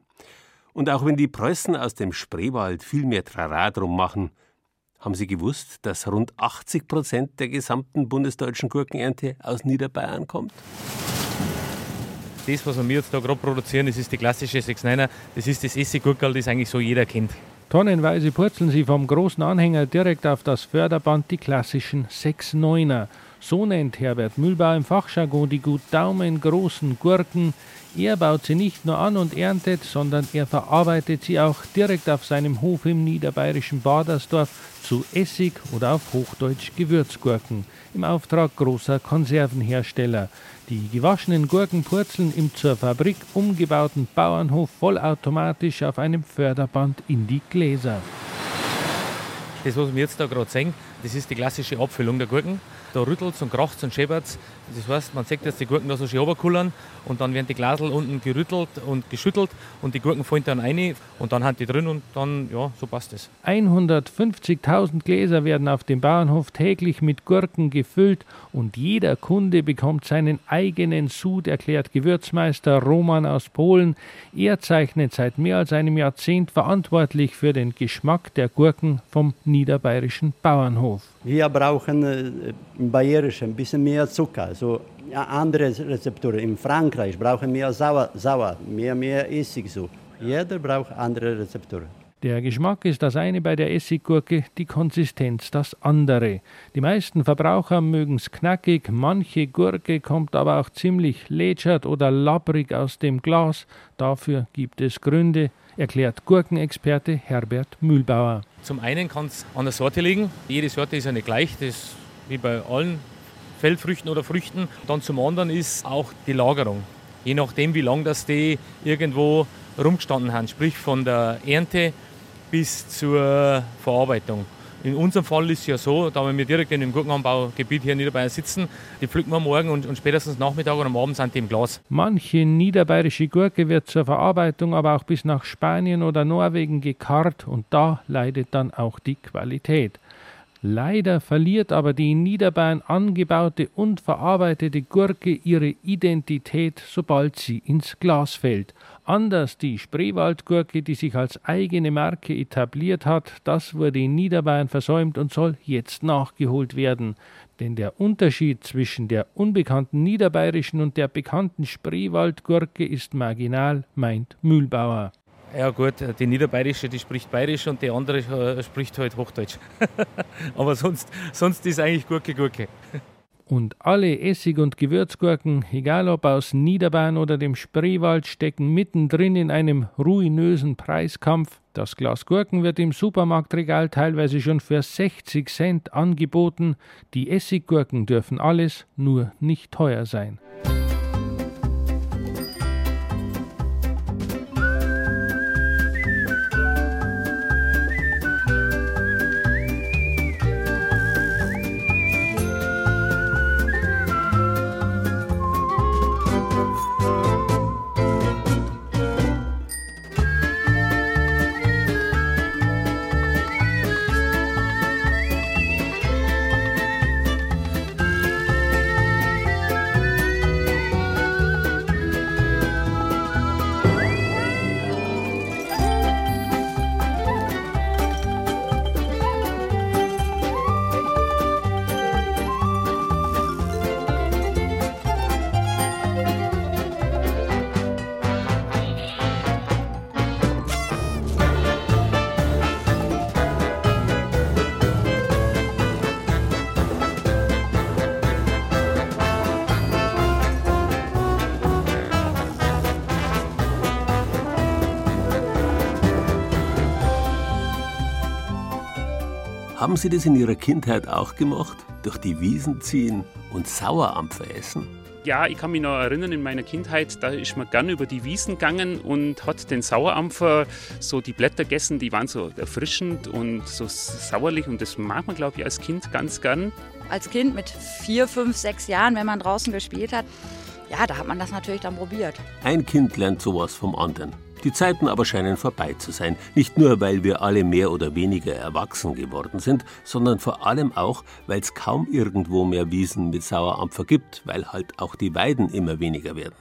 Und auch wenn die Preußen aus dem Spreewald viel mehr Trara drum machen, haben Sie gewusst, dass rund 80 Prozent der gesamten bundesdeutschen Gurkenernte aus Niederbayern kommt? Das, was wir jetzt da gerade produzieren, das ist die klassische 6-9er. Das ist das Essiggurkel, das eigentlich so jeder kennt. Tonnenweise purzeln sie vom großen Anhänger direkt auf das Förderband die klassischen 6-9er. So nennt Herbert Mühlbau im Fachjargon die gut daumengroßen Gurken. Er baut sie nicht nur an und erntet, sondern er verarbeitet sie auch direkt auf seinem Hof im niederbayerischen Badersdorf zu Essig oder auf Hochdeutsch Gewürzgurken im Auftrag großer Konservenhersteller. Die gewaschenen Gurken purzeln im zur Fabrik umgebauten Bauernhof vollautomatisch auf einem Förderband in die Gläser. Das, was wir jetzt da gerade sehen, das ist die klassische Abfüllung der Gurken. Da rüttelt und kracht und scheppert Das heißt, man sieht, dass die Gurken da so schön runterkullern und dann werden die Glasel unten gerüttelt und geschüttelt und die Gurken fallen dann rein und dann haben die drin und dann, ja, so passt es. 150.000 Gläser werden auf dem Bauernhof täglich mit Gurken gefüllt und jeder Kunde bekommt seinen eigenen Sud, erklärt Gewürzmeister Roman aus Polen. Er zeichnet seit mehr als einem Jahrzehnt verantwortlich für den Geschmack der Gurken vom niederbayerischen Bauernhof. Wir brauchen äh, im Bayerischen ein bisschen mehr Zucker, also ja, andere Rezepturen. In Frankreich brauchen wir sauer, sauer mehr, mehr Essig so. Jeder braucht andere Rezepturen. Der Geschmack ist das eine bei der Essiggurke, die Konsistenz das andere. Die meisten Verbraucher mögen's knackig, manche Gurke kommt aber auch ziemlich lätschert oder labbrig aus dem Glas. Dafür gibt es Gründe, erklärt Gurkenexperte Herbert Mühlbauer. Zum einen kann es an der Sorte liegen. Jede Sorte ist ja nicht gleich, das ist wie bei allen Feldfrüchten oder Früchten. Dann zum anderen ist auch die Lagerung. Je nachdem, wie lange das die irgendwo rumgestanden haben, sprich von der Ernte bis zur Verarbeitung. In unserem Fall ist es ja so, da wir direkt in dem Gurkenanbaugebiet hier in Niederbayern sitzen, die pflücken wir morgen und, und spätestens Nachmittag oder am Abend sind die im Glas. Manche niederbayerische Gurke wird zur Verarbeitung aber auch bis nach Spanien oder Norwegen gekarrt und da leidet dann auch die Qualität. Leider verliert aber die in Niederbayern angebaute und verarbeitete Gurke ihre Identität, sobald sie ins Glas fällt. Anders die Spreewaldgurke, die sich als eigene Marke etabliert hat, das wurde in Niederbayern versäumt und soll jetzt nachgeholt werden. Denn der Unterschied zwischen der unbekannten niederbayerischen und der bekannten Spreewaldgurke ist marginal, meint Mühlbauer. Ja gut, die niederbayerische, die spricht bayerisch und die andere äh, spricht halt Hochdeutsch. Aber sonst, sonst ist eigentlich Gurke Gurke. Und alle Essig- und Gewürzgurken, egal ob aus Niederbayern oder dem Spreewald, stecken mittendrin in einem ruinösen Preiskampf. Das Glas Gurken wird im Supermarktregal teilweise schon für 60 Cent angeboten. Die Essiggurken dürfen alles, nur nicht teuer sein. Haben Sie das in Ihrer Kindheit auch gemacht? Durch die Wiesen ziehen und Sauerampfer essen? Ja, ich kann mich noch erinnern, in meiner Kindheit, da ist man gern über die Wiesen gegangen und hat den Sauerampfer, so die Blätter gegessen, die waren so erfrischend und so sauerlich und das mag man, glaube ich, als Kind ganz gern. Als Kind mit vier, fünf, sechs Jahren, wenn man draußen gespielt hat, ja, da hat man das natürlich dann probiert. Ein Kind lernt sowas vom anderen. Die Zeiten aber scheinen vorbei zu sein. Nicht nur, weil wir alle mehr oder weniger erwachsen geworden sind, sondern vor allem auch, weil es kaum irgendwo mehr Wiesen mit Sauerampfer gibt, weil halt auch die Weiden immer weniger werden.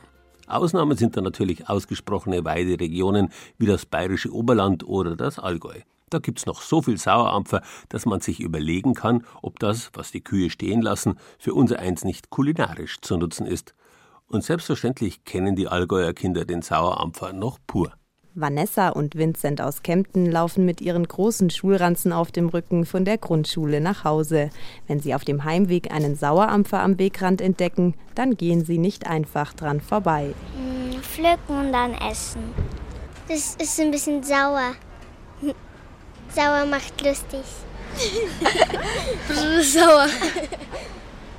Ausnahmen sind dann natürlich ausgesprochene Weideregionen wie das bayerische Oberland oder das Allgäu. Da gibt's noch so viel Sauerampfer, dass man sich überlegen kann, ob das, was die Kühe stehen lassen, für unser eins nicht kulinarisch zu nutzen ist. Und selbstverständlich kennen die Allgäuer Kinder den Sauerampfer noch pur. Vanessa und Vincent aus Kempten laufen mit ihren großen Schulranzen auf dem Rücken von der Grundschule nach Hause. Wenn sie auf dem Heimweg einen Sauerampfer am Wegrand entdecken, dann gehen sie nicht einfach dran vorbei. Hm, pflücken und dann essen. Das ist ein bisschen sauer. Sauer macht lustig. sauer.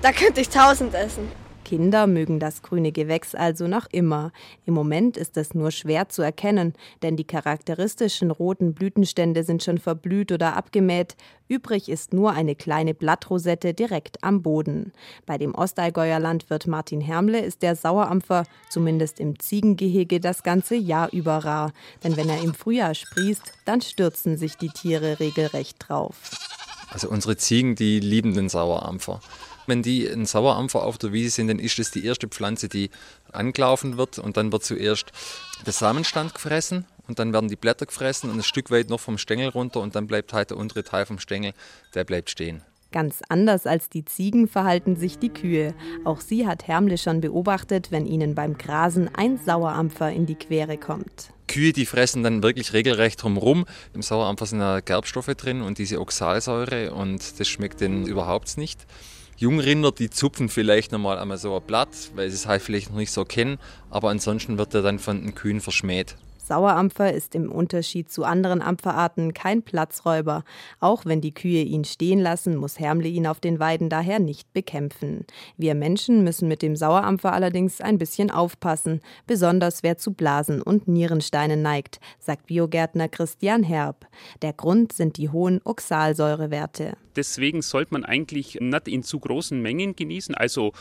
Da könnte ich tausend essen. Kinder mögen das grüne Gewächs also noch immer. Im Moment ist es nur schwer zu erkennen, denn die charakteristischen roten Blütenstände sind schon verblüht oder abgemäht. Übrig ist nur eine kleine Blattrosette direkt am Boden. Bei dem Ostallgäuer Landwirt Martin Hermle ist der Sauerampfer, zumindest im Ziegengehege, das ganze Jahr über rar. Denn wenn er im Frühjahr sprießt, dann stürzen sich die Tiere regelrecht drauf. Also unsere Ziegen, die lieben den Sauerampfer. Wenn die ein Sauerampfer auf der Wiese sind, dann ist das die erste Pflanze, die angelaufen wird und dann wird zuerst der Samenstand gefressen und dann werden die Blätter gefressen und ein Stück weit noch vom Stängel runter und dann bleibt halt der untere Teil vom Stängel, der bleibt stehen. Ganz anders als die Ziegen verhalten sich die Kühe. Auch sie hat Hermle schon beobachtet, wenn ihnen beim Grasen ein Sauerampfer in die Quere kommt. Kühe, die fressen dann wirklich regelrecht drumherum. Im Sauerampfer sind ja Gerbstoffe drin und diese Oxalsäure und das schmeckt denen überhaupt nicht. Jungrinder, die zupfen vielleicht nochmal einmal so ein Blatt, weil sie es halt vielleicht noch nicht so kennen, aber ansonsten wird er dann von den Kühen verschmäht. Sauerampfer ist im Unterschied zu anderen Ampferarten kein Platzräuber. Auch wenn die Kühe ihn stehen lassen, muss Hermle ihn auf den Weiden daher nicht bekämpfen. Wir Menschen müssen mit dem Sauerampfer allerdings ein bisschen aufpassen, besonders wer zu Blasen und Nierensteinen neigt, sagt Biogärtner Christian Herb. Der Grund sind die hohen Oxalsäurewerte. Deswegen sollte man eigentlich nicht in zu großen Mengen genießen. Also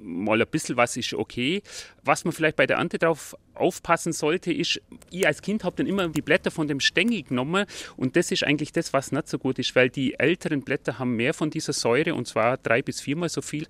mal ein bisschen was ist okay. Was man vielleicht bei der Ernte darauf aufpassen sollte, ist, ich als Kind habe dann immer die Blätter von dem Stängel genommen und das ist eigentlich das, was nicht so gut ist, weil die älteren Blätter haben mehr von dieser Säure und zwar drei bis viermal so viel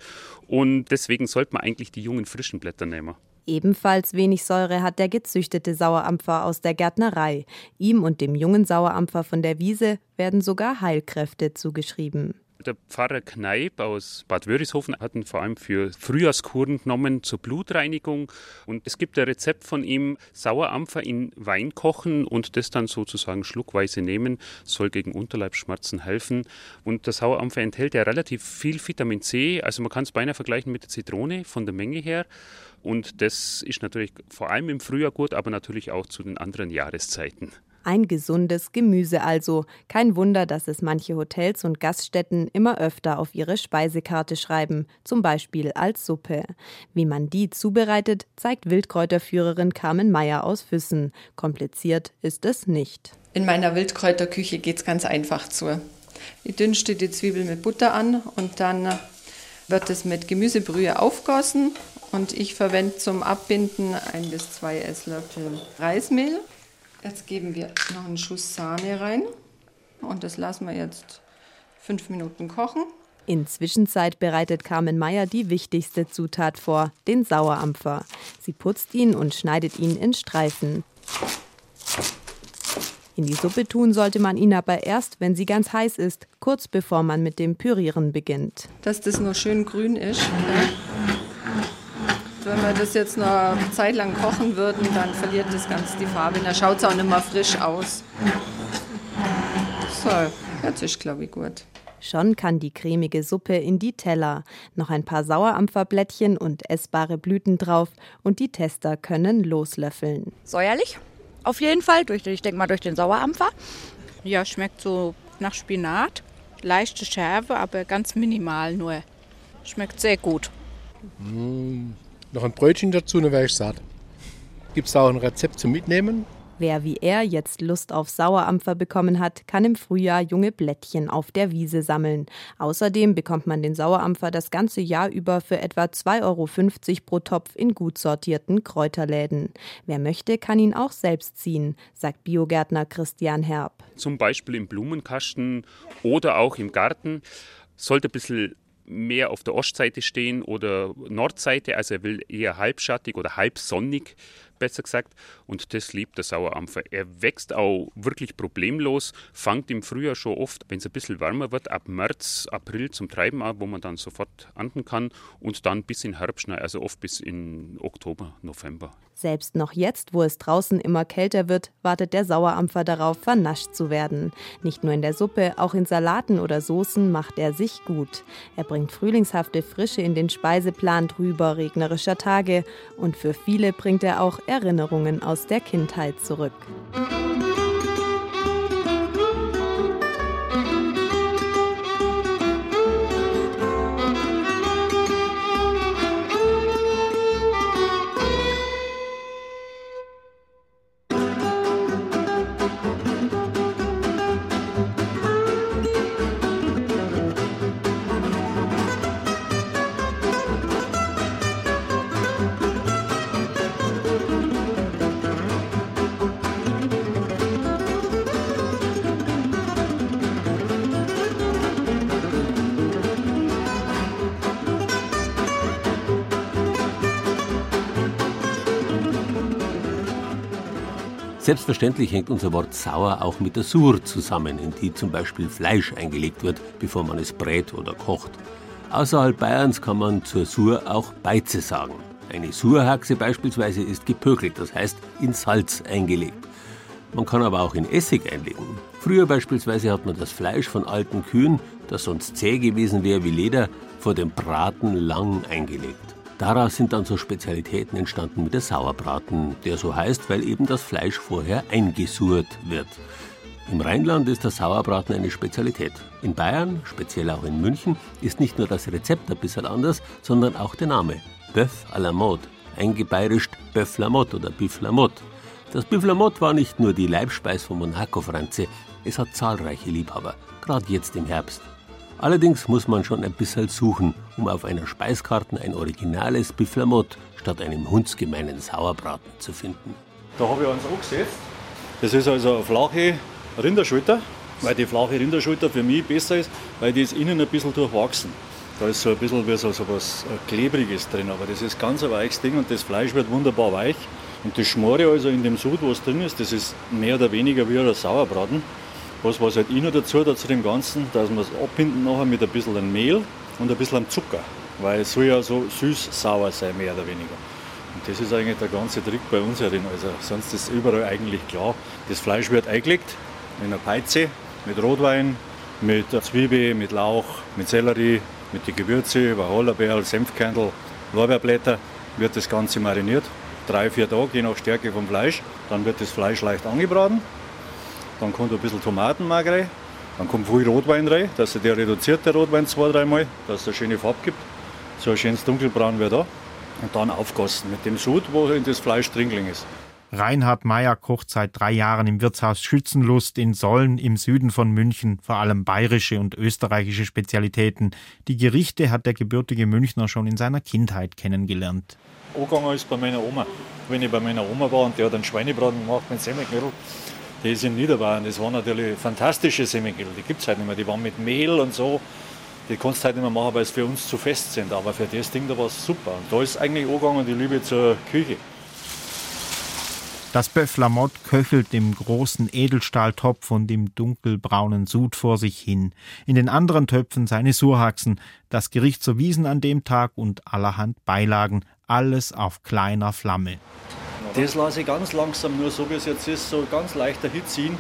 und deswegen sollte man eigentlich die jungen frischen Blätter nehmen. Ebenfalls wenig Säure hat der gezüchtete Sauerampfer aus der Gärtnerei. Ihm und dem jungen Sauerampfer von der Wiese werden sogar Heilkräfte zugeschrieben. Der Pfarrer Kneip aus Bad Wörishofen hat ihn vor allem für Frühjahrskuren genommen zur Blutreinigung. Und es gibt ein Rezept von ihm, Sauerampfer in Wein kochen und das dann sozusagen schluckweise nehmen, soll gegen Unterleibsschmerzen helfen. Und der Sauerampfer enthält ja relativ viel Vitamin C, also man kann es beinahe vergleichen mit der Zitrone von der Menge her. Und das ist natürlich vor allem im Frühjahr gut, aber natürlich auch zu den anderen Jahreszeiten. Ein gesundes Gemüse also. Kein Wunder, dass es manche Hotels und Gaststätten immer öfter auf ihre Speisekarte schreiben, zum Beispiel als Suppe. Wie man die zubereitet, zeigt Wildkräuterführerin Carmen Meyer aus Füssen. Kompliziert ist es nicht. In meiner Wildkräuterküche geht es ganz einfach zu. Ich dünste die Zwiebel mit Butter an und dann wird es mit Gemüsebrühe aufgossen und ich verwende zum Abbinden ein bis zwei Esslöffel Reismehl. Jetzt geben wir noch einen Schuss Sahne rein und das lassen wir jetzt fünf Minuten kochen. In Zwischenzeit bereitet Carmen Meyer die wichtigste Zutat vor, den Sauerampfer. Sie putzt ihn und schneidet ihn in Streifen. In die Suppe tun sollte man ihn aber erst, wenn sie ganz heiß ist, kurz bevor man mit dem Pürieren beginnt. Dass das nur schön grün ist. Ja. Wenn wir das jetzt noch eine Zeit lang kochen würden, dann verliert das Ganze die Farbe. Dann schaut es auch nicht mehr frisch aus. So, jetzt ist glaube ich gut. Schon kann die cremige Suppe in die Teller. Noch ein paar Sauerampferblättchen und essbare Blüten drauf und die Tester können loslöffeln. Säuerlich, auf jeden Fall. Durch, ich denke mal durch den Sauerampfer. Ja, schmeckt so nach Spinat. Leichte Schärfe, aber ganz minimal nur. Schmeckt sehr gut. Mmh, noch ein Brötchen dazu, dann wäre ich satt. Gibt es auch ein Rezept zum Mitnehmen? Wer wie er jetzt Lust auf Sauerampfer bekommen hat, kann im Frühjahr junge Blättchen auf der Wiese sammeln. Außerdem bekommt man den Sauerampfer das ganze Jahr über für etwa 2,50 Euro pro Topf in gut sortierten Kräuterläden. Wer möchte, kann ihn auch selbst ziehen, sagt Biogärtner Christian Herb. Zum Beispiel im Blumenkasten oder auch im Garten. Sollte ein bisschen mehr auf der Ostseite stehen oder Nordseite, also er will eher halbschattig oder halbsonnig, besser gesagt. Und das liebt der Sauerampfer. Er wächst auch wirklich problemlos, fängt im Frühjahr schon oft, wenn es ein bisschen wärmer wird, ab März, April zum Treiben an, wo man dann sofort ernten kann und dann bis in Herbst, also oft bis in Oktober, November. Selbst noch jetzt, wo es draußen immer kälter wird, wartet der Sauerampfer darauf, vernascht zu werden. Nicht nur in der Suppe, auch in Salaten oder Soßen macht er sich gut. Er bringt frühlingshafte Frische in den Speiseplan trüber regnerischer Tage und für viele bringt er auch Erinnerungen aus der Kindheit zurück. Selbstverständlich hängt unser Wort sauer auch mit der Sur zusammen, in die zum Beispiel Fleisch eingelegt wird, bevor man es brät oder kocht. Außerhalb Bayerns kann man zur Sur auch Beize sagen. Eine Surhaxe beispielsweise ist gepökelt, das heißt in Salz eingelegt. Man kann aber auch in Essig einlegen. Früher beispielsweise hat man das Fleisch von alten Kühen, das sonst zäh gewesen wäre wie Leder, vor dem Braten lang eingelegt. Daraus sind dann so Spezialitäten entstanden wie der Sauerbraten, der so heißt, weil eben das Fleisch vorher eingesurrt wird. Im Rheinland ist der Sauerbraten eine Spezialität. In Bayern, speziell auch in München, ist nicht nur das Rezept ein bisschen anders, sondern auch der Name. Bœuf à la mode, eingebeirischt Bœuf la Motte oder Bif la Motte. Das Bif la Motte war nicht nur die Leibspeis von Monaco Franze, es hat zahlreiche Liebhaber, gerade jetzt im Herbst. Allerdings muss man schon ein bisschen suchen, um auf einer Speiskarte ein originales Bif la Motte statt einem hundsgemeinen Sauerbraten zu finden. Da habe ich eins angesetzt. Das ist also eine flache Rinderschulter, weil die flache Rinderschulter für mich besser ist, weil die ist innen ein bisschen durchwachsen. Da ist so ein bisschen wie so, so was Klebriges drin, aber das ist ganz ein weiches Ding und das Fleisch wird wunderbar weich. Und das Schmore also in dem Sud, was drin ist, das ist mehr oder weniger wie ein Sauerbraten. Was, was halt ich noch dazu da dem Ganzen, dass man es abbinden nachher mit ein bisschen Mehl und ein bisschen Zucker. Weil es soll ja so süß-sauer sein, mehr oder weniger. Und das ist eigentlich der ganze Trick bei uns herin. Also sonst ist überall eigentlich klar. Das Fleisch wird eingelegt in einer Peize mit Rotwein, mit Zwiebel, mit Lauch, mit Sellerie, mit den Gewürzen, Wacholderbeeren, Senfkernel, Lorbeerblätter wird das Ganze mariniert. Drei, vier Tage, je nach Stärke vom Fleisch. Dann wird das Fleisch leicht angebraten. Dann kommt ein bisschen Tomatenmark rein. Dann kommt viel Rotwein rein, dass er der reduziert, der Rotwein zwei, dreimal, dass es eine schöne Farbe gibt. So ein schönes Dunkelbraun wird da. Und dann aufgossen mit dem Sud, wo in das Fleisch drin ist. Reinhard Meyer kocht seit drei Jahren im Wirtshaus Schützenlust in Sollen im Süden von München, vor allem bayerische und österreichische Spezialitäten. Die Gerichte hat der gebürtige Münchner schon in seiner Kindheit kennengelernt. Angegangen ist bei meiner Oma. Wenn ich bei meiner Oma war und die hat einen Schweinebraten gemacht mit Semmelknödel, ist in Niederbayern. Das waren natürlich fantastische Semmelknödel. Die gibt es halt nicht mehr. Die waren mit Mehl und so. Die kannst du halt nicht mehr machen, weil es für uns zu fest sind. Aber für das Ding, da war es super. Und da ist eigentlich angegangen die Liebe zur Küche. Das Bœuf Lamotte köchelt im großen Edelstahltopf und im dunkelbraunen Sud vor sich hin. In den anderen Töpfen seine Surhaxen, das Gericht zur Wiesen an dem Tag und allerhand Beilagen, alles auf kleiner Flamme. Das lasse ich ganz langsam, nur so wie es jetzt ist, so ganz leichter Hit ziehen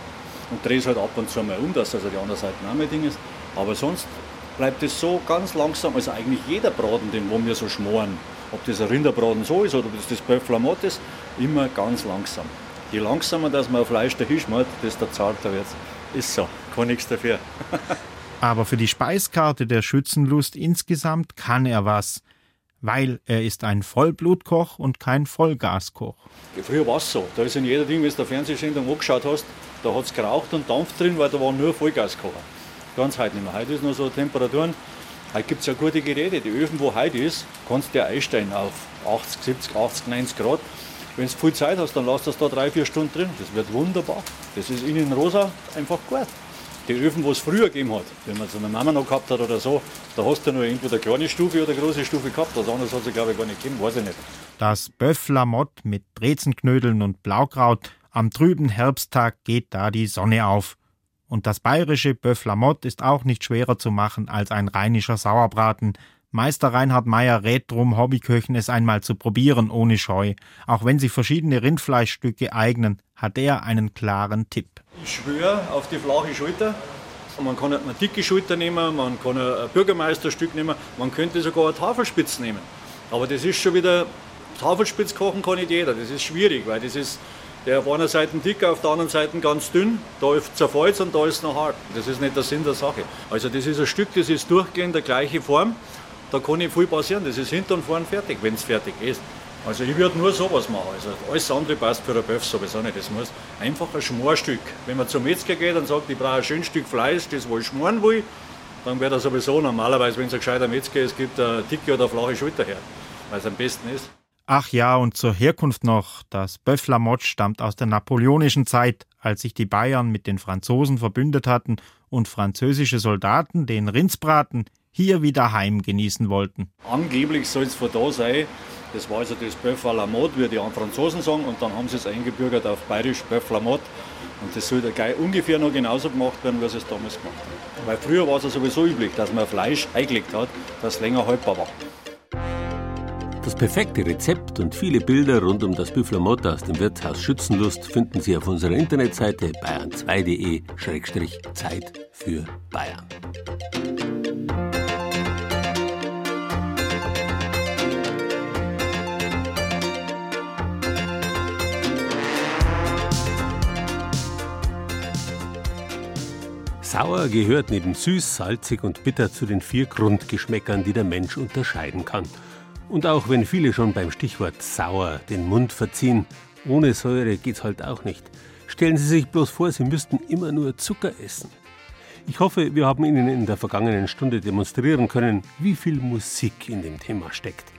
und drehe es halt ab und zu mal um, dass also die andere Seite auch mehr Ding ist. Aber sonst bleibt es so ganz langsam, also eigentlich jeder Braten, den wir so schmoren, ob das ein Rinderbraten so ist oder ob das das Bœuf Lamotte ist, immer ganz langsam. Je langsamer dass man Fleisch dahin schmort, desto zarter wird es. Ist so, kann nichts dafür. Aber für die Speiskarte der Schützenlust insgesamt kann er was, weil er ist ein Vollblutkoch und kein Vollgaskoch. Früher war es so. Da ist in jeder Ding, wenn du der Fernsehsendung angeschaut hast, da hat es geraucht und Dampf drin, weil da waren nur Vollgaskocher. Ganz heute nicht mehr. Heute ist nur so Temperaturen. Heute gibt es ja gute Geräte. Die Öfen, wo heute ist, kannst du einstellen auf 80, 70, 80, 90 Grad. Wenn du viel Zeit hast, dann lass das da drei, vier Stunden drin. Das wird wunderbar. Das ist innen rosa einfach gut. Die Öfen, wo es früher gegeben hat, wenn man so eine Mama noch gehabt hat oder so, da hast du nur entweder eine kleine Stufe oder eine große Stufe gehabt. Das andere hat es, glaube ich, gar nicht gegeben, weiß ich nicht. Das Bœuf Lamotte mit Brezenknödeln und Blaukraut. Am trüben Herbsttag geht da die Sonne auf. Und das bayerische Bœuf Lamotte ist auch nicht schwerer zu machen als ein rheinischer Sauerbraten. Meister Reinhard Meyer rät drum, Hobbyköchen es einmal zu probieren, ohne Scheu. Auch wenn sich verschiedene Rindfleischstücke eignen, hat er einen klaren Tipp. Ich schwöre auf die flache Schulter. Man kann eine dicke Schulter nehmen, man kann ein Bürgermeisterstück nehmen, man könnte sogar eine Tafelspitz nehmen. Aber das ist schon wieder, Tafelspitz kochen kann nicht jeder, das ist schwierig, weil das ist der auf einer Seite dick, auf der anderen Seite ganz dünn, da zerfällt und da ist noch hart. Das ist nicht der Sinn der Sache. Also das ist ein Stück, das ist durchgehend der gleiche Form, da kann nicht viel passieren, das ist hinten und vorne fertig, wenn es fertig ist. Also ich würde nur sowas machen. Also alles andere passt für ein Böff sowieso nicht. Das muss einfach ein Schmorstück. Wenn man zum Metzger geht und sagt, ich brauche ein schönes Stück Fleisch, das wo ich schmoren will, dann wäre das sowieso normalerweise, wenn es ein gescheiter Metzger ist, gibt eine dicke oder flache Schulter her, weil es am besten ist. Ach ja, und zur Herkunft noch. Das Bœuf Lamotte stammt aus der napoleonischen Zeit, als sich die Bayern mit den Franzosen verbündet hatten und französische Soldaten den Rindsbraten hier wieder heim genießen wollten. Angeblich soll es von da sein, das war also das Bœuf à la mode, wie die Franzosen sagen, und dann haben sie es eingebürgert auf bayerisch Bœuf la mode. Und das soll der ungefähr noch genauso gemacht werden, wie sie es damals gemacht haben. Weil früher war es ja sowieso üblich, dass man Fleisch eingelegt hat, das länger haltbar war. Das perfekte Rezept und viele Bilder rund um das Büffler aus dem Wirtshaus Schützenlust finden Sie auf unserer Internetseite bayern2.de-Zeit für Bayern. Sauer gehört neben süß, salzig und bitter zu den vier Grundgeschmäckern, die der Mensch unterscheiden kann. Und auch wenn viele schon beim Stichwort sauer den Mund verziehen, ohne Säure geht's halt auch nicht. Stellen Sie sich bloß vor, Sie müssten immer nur Zucker essen. Ich hoffe, wir haben Ihnen in der vergangenen Stunde demonstrieren können, wie viel Musik in dem Thema steckt.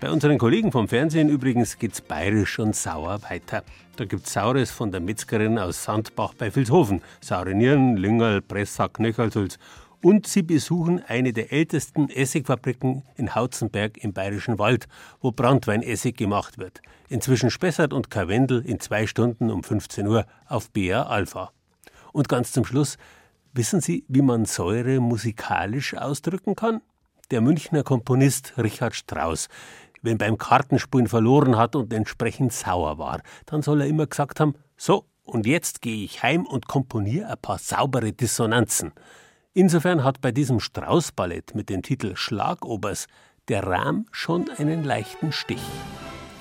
Bei unseren Kollegen vom Fernsehen übrigens geht's bayerisch und sauer weiter. Da gibt's Saures von der Metzgerin aus Sandbach bei Vilshofen, saure Nieren, Lüngerl, Pressack, Knöchelsulz. Und sie besuchen eine der ältesten Essigfabriken in Hautzenberg im Bayerischen Wald, wo Brandweinessig gemacht wird. Inzwischen Spessart und Karwendel in zwei Stunden um 15 Uhr auf BA Alpha. Und ganz zum Schluss, wissen Sie, wie man Säure musikalisch ausdrücken kann? Der Münchner Komponist Richard Strauss wenn beim Kartenspielen verloren hat und entsprechend sauer war, dann soll er immer gesagt haben, so, und jetzt gehe ich heim und komponiere ein paar saubere Dissonanzen. Insofern hat bei diesem Strauß-Ballett mit dem Titel Schlagobers der Rahm schon einen leichten Stich.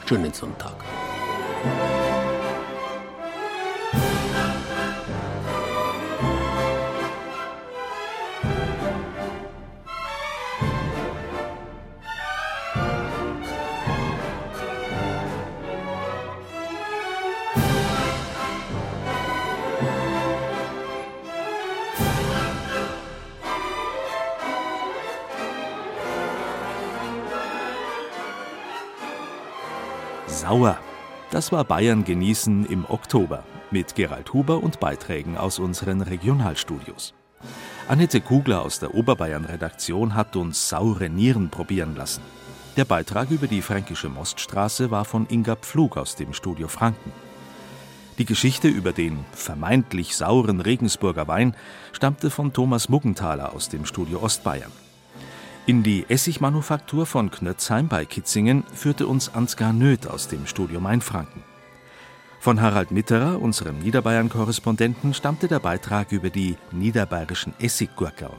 Schönen Sonntag. Sauer. Das war Bayern genießen im Oktober mit Gerald Huber und Beiträgen aus unseren Regionalstudios. Annette Kugler aus der Oberbayern-Redaktion hat uns saure Nieren probieren lassen. Der Beitrag über die fränkische Moststraße war von Inga Pflug aus dem Studio Franken. Die Geschichte über den vermeintlich sauren Regensburger Wein stammte von Thomas Muggenthaler aus dem Studio Ostbayern. In die Essigmanufaktur von Knötzheim bei Kitzingen führte uns Ansgar Nöth aus dem Studio Mainfranken. Von Harald Mitterer, unserem Niederbayern-Korrespondenten, stammte der Beitrag über die niederbayerischen Essiggurkerl.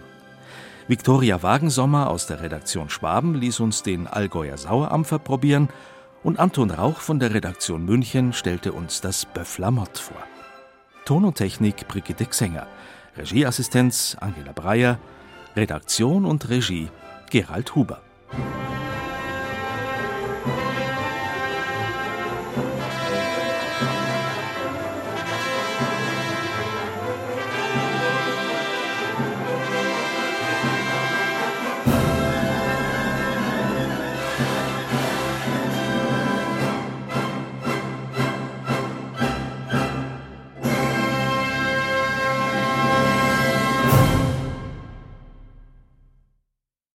Viktoria Wagensommer aus der Redaktion Schwaben ließ uns den Allgäuer Sauerampfer probieren und Anton Rauch von der Redaktion München stellte uns das Böfflamott vor. Ton und Technik Brigitte Xenger, Regieassistenz Angela Breyer, Redaktion und Regie Gerald Huber.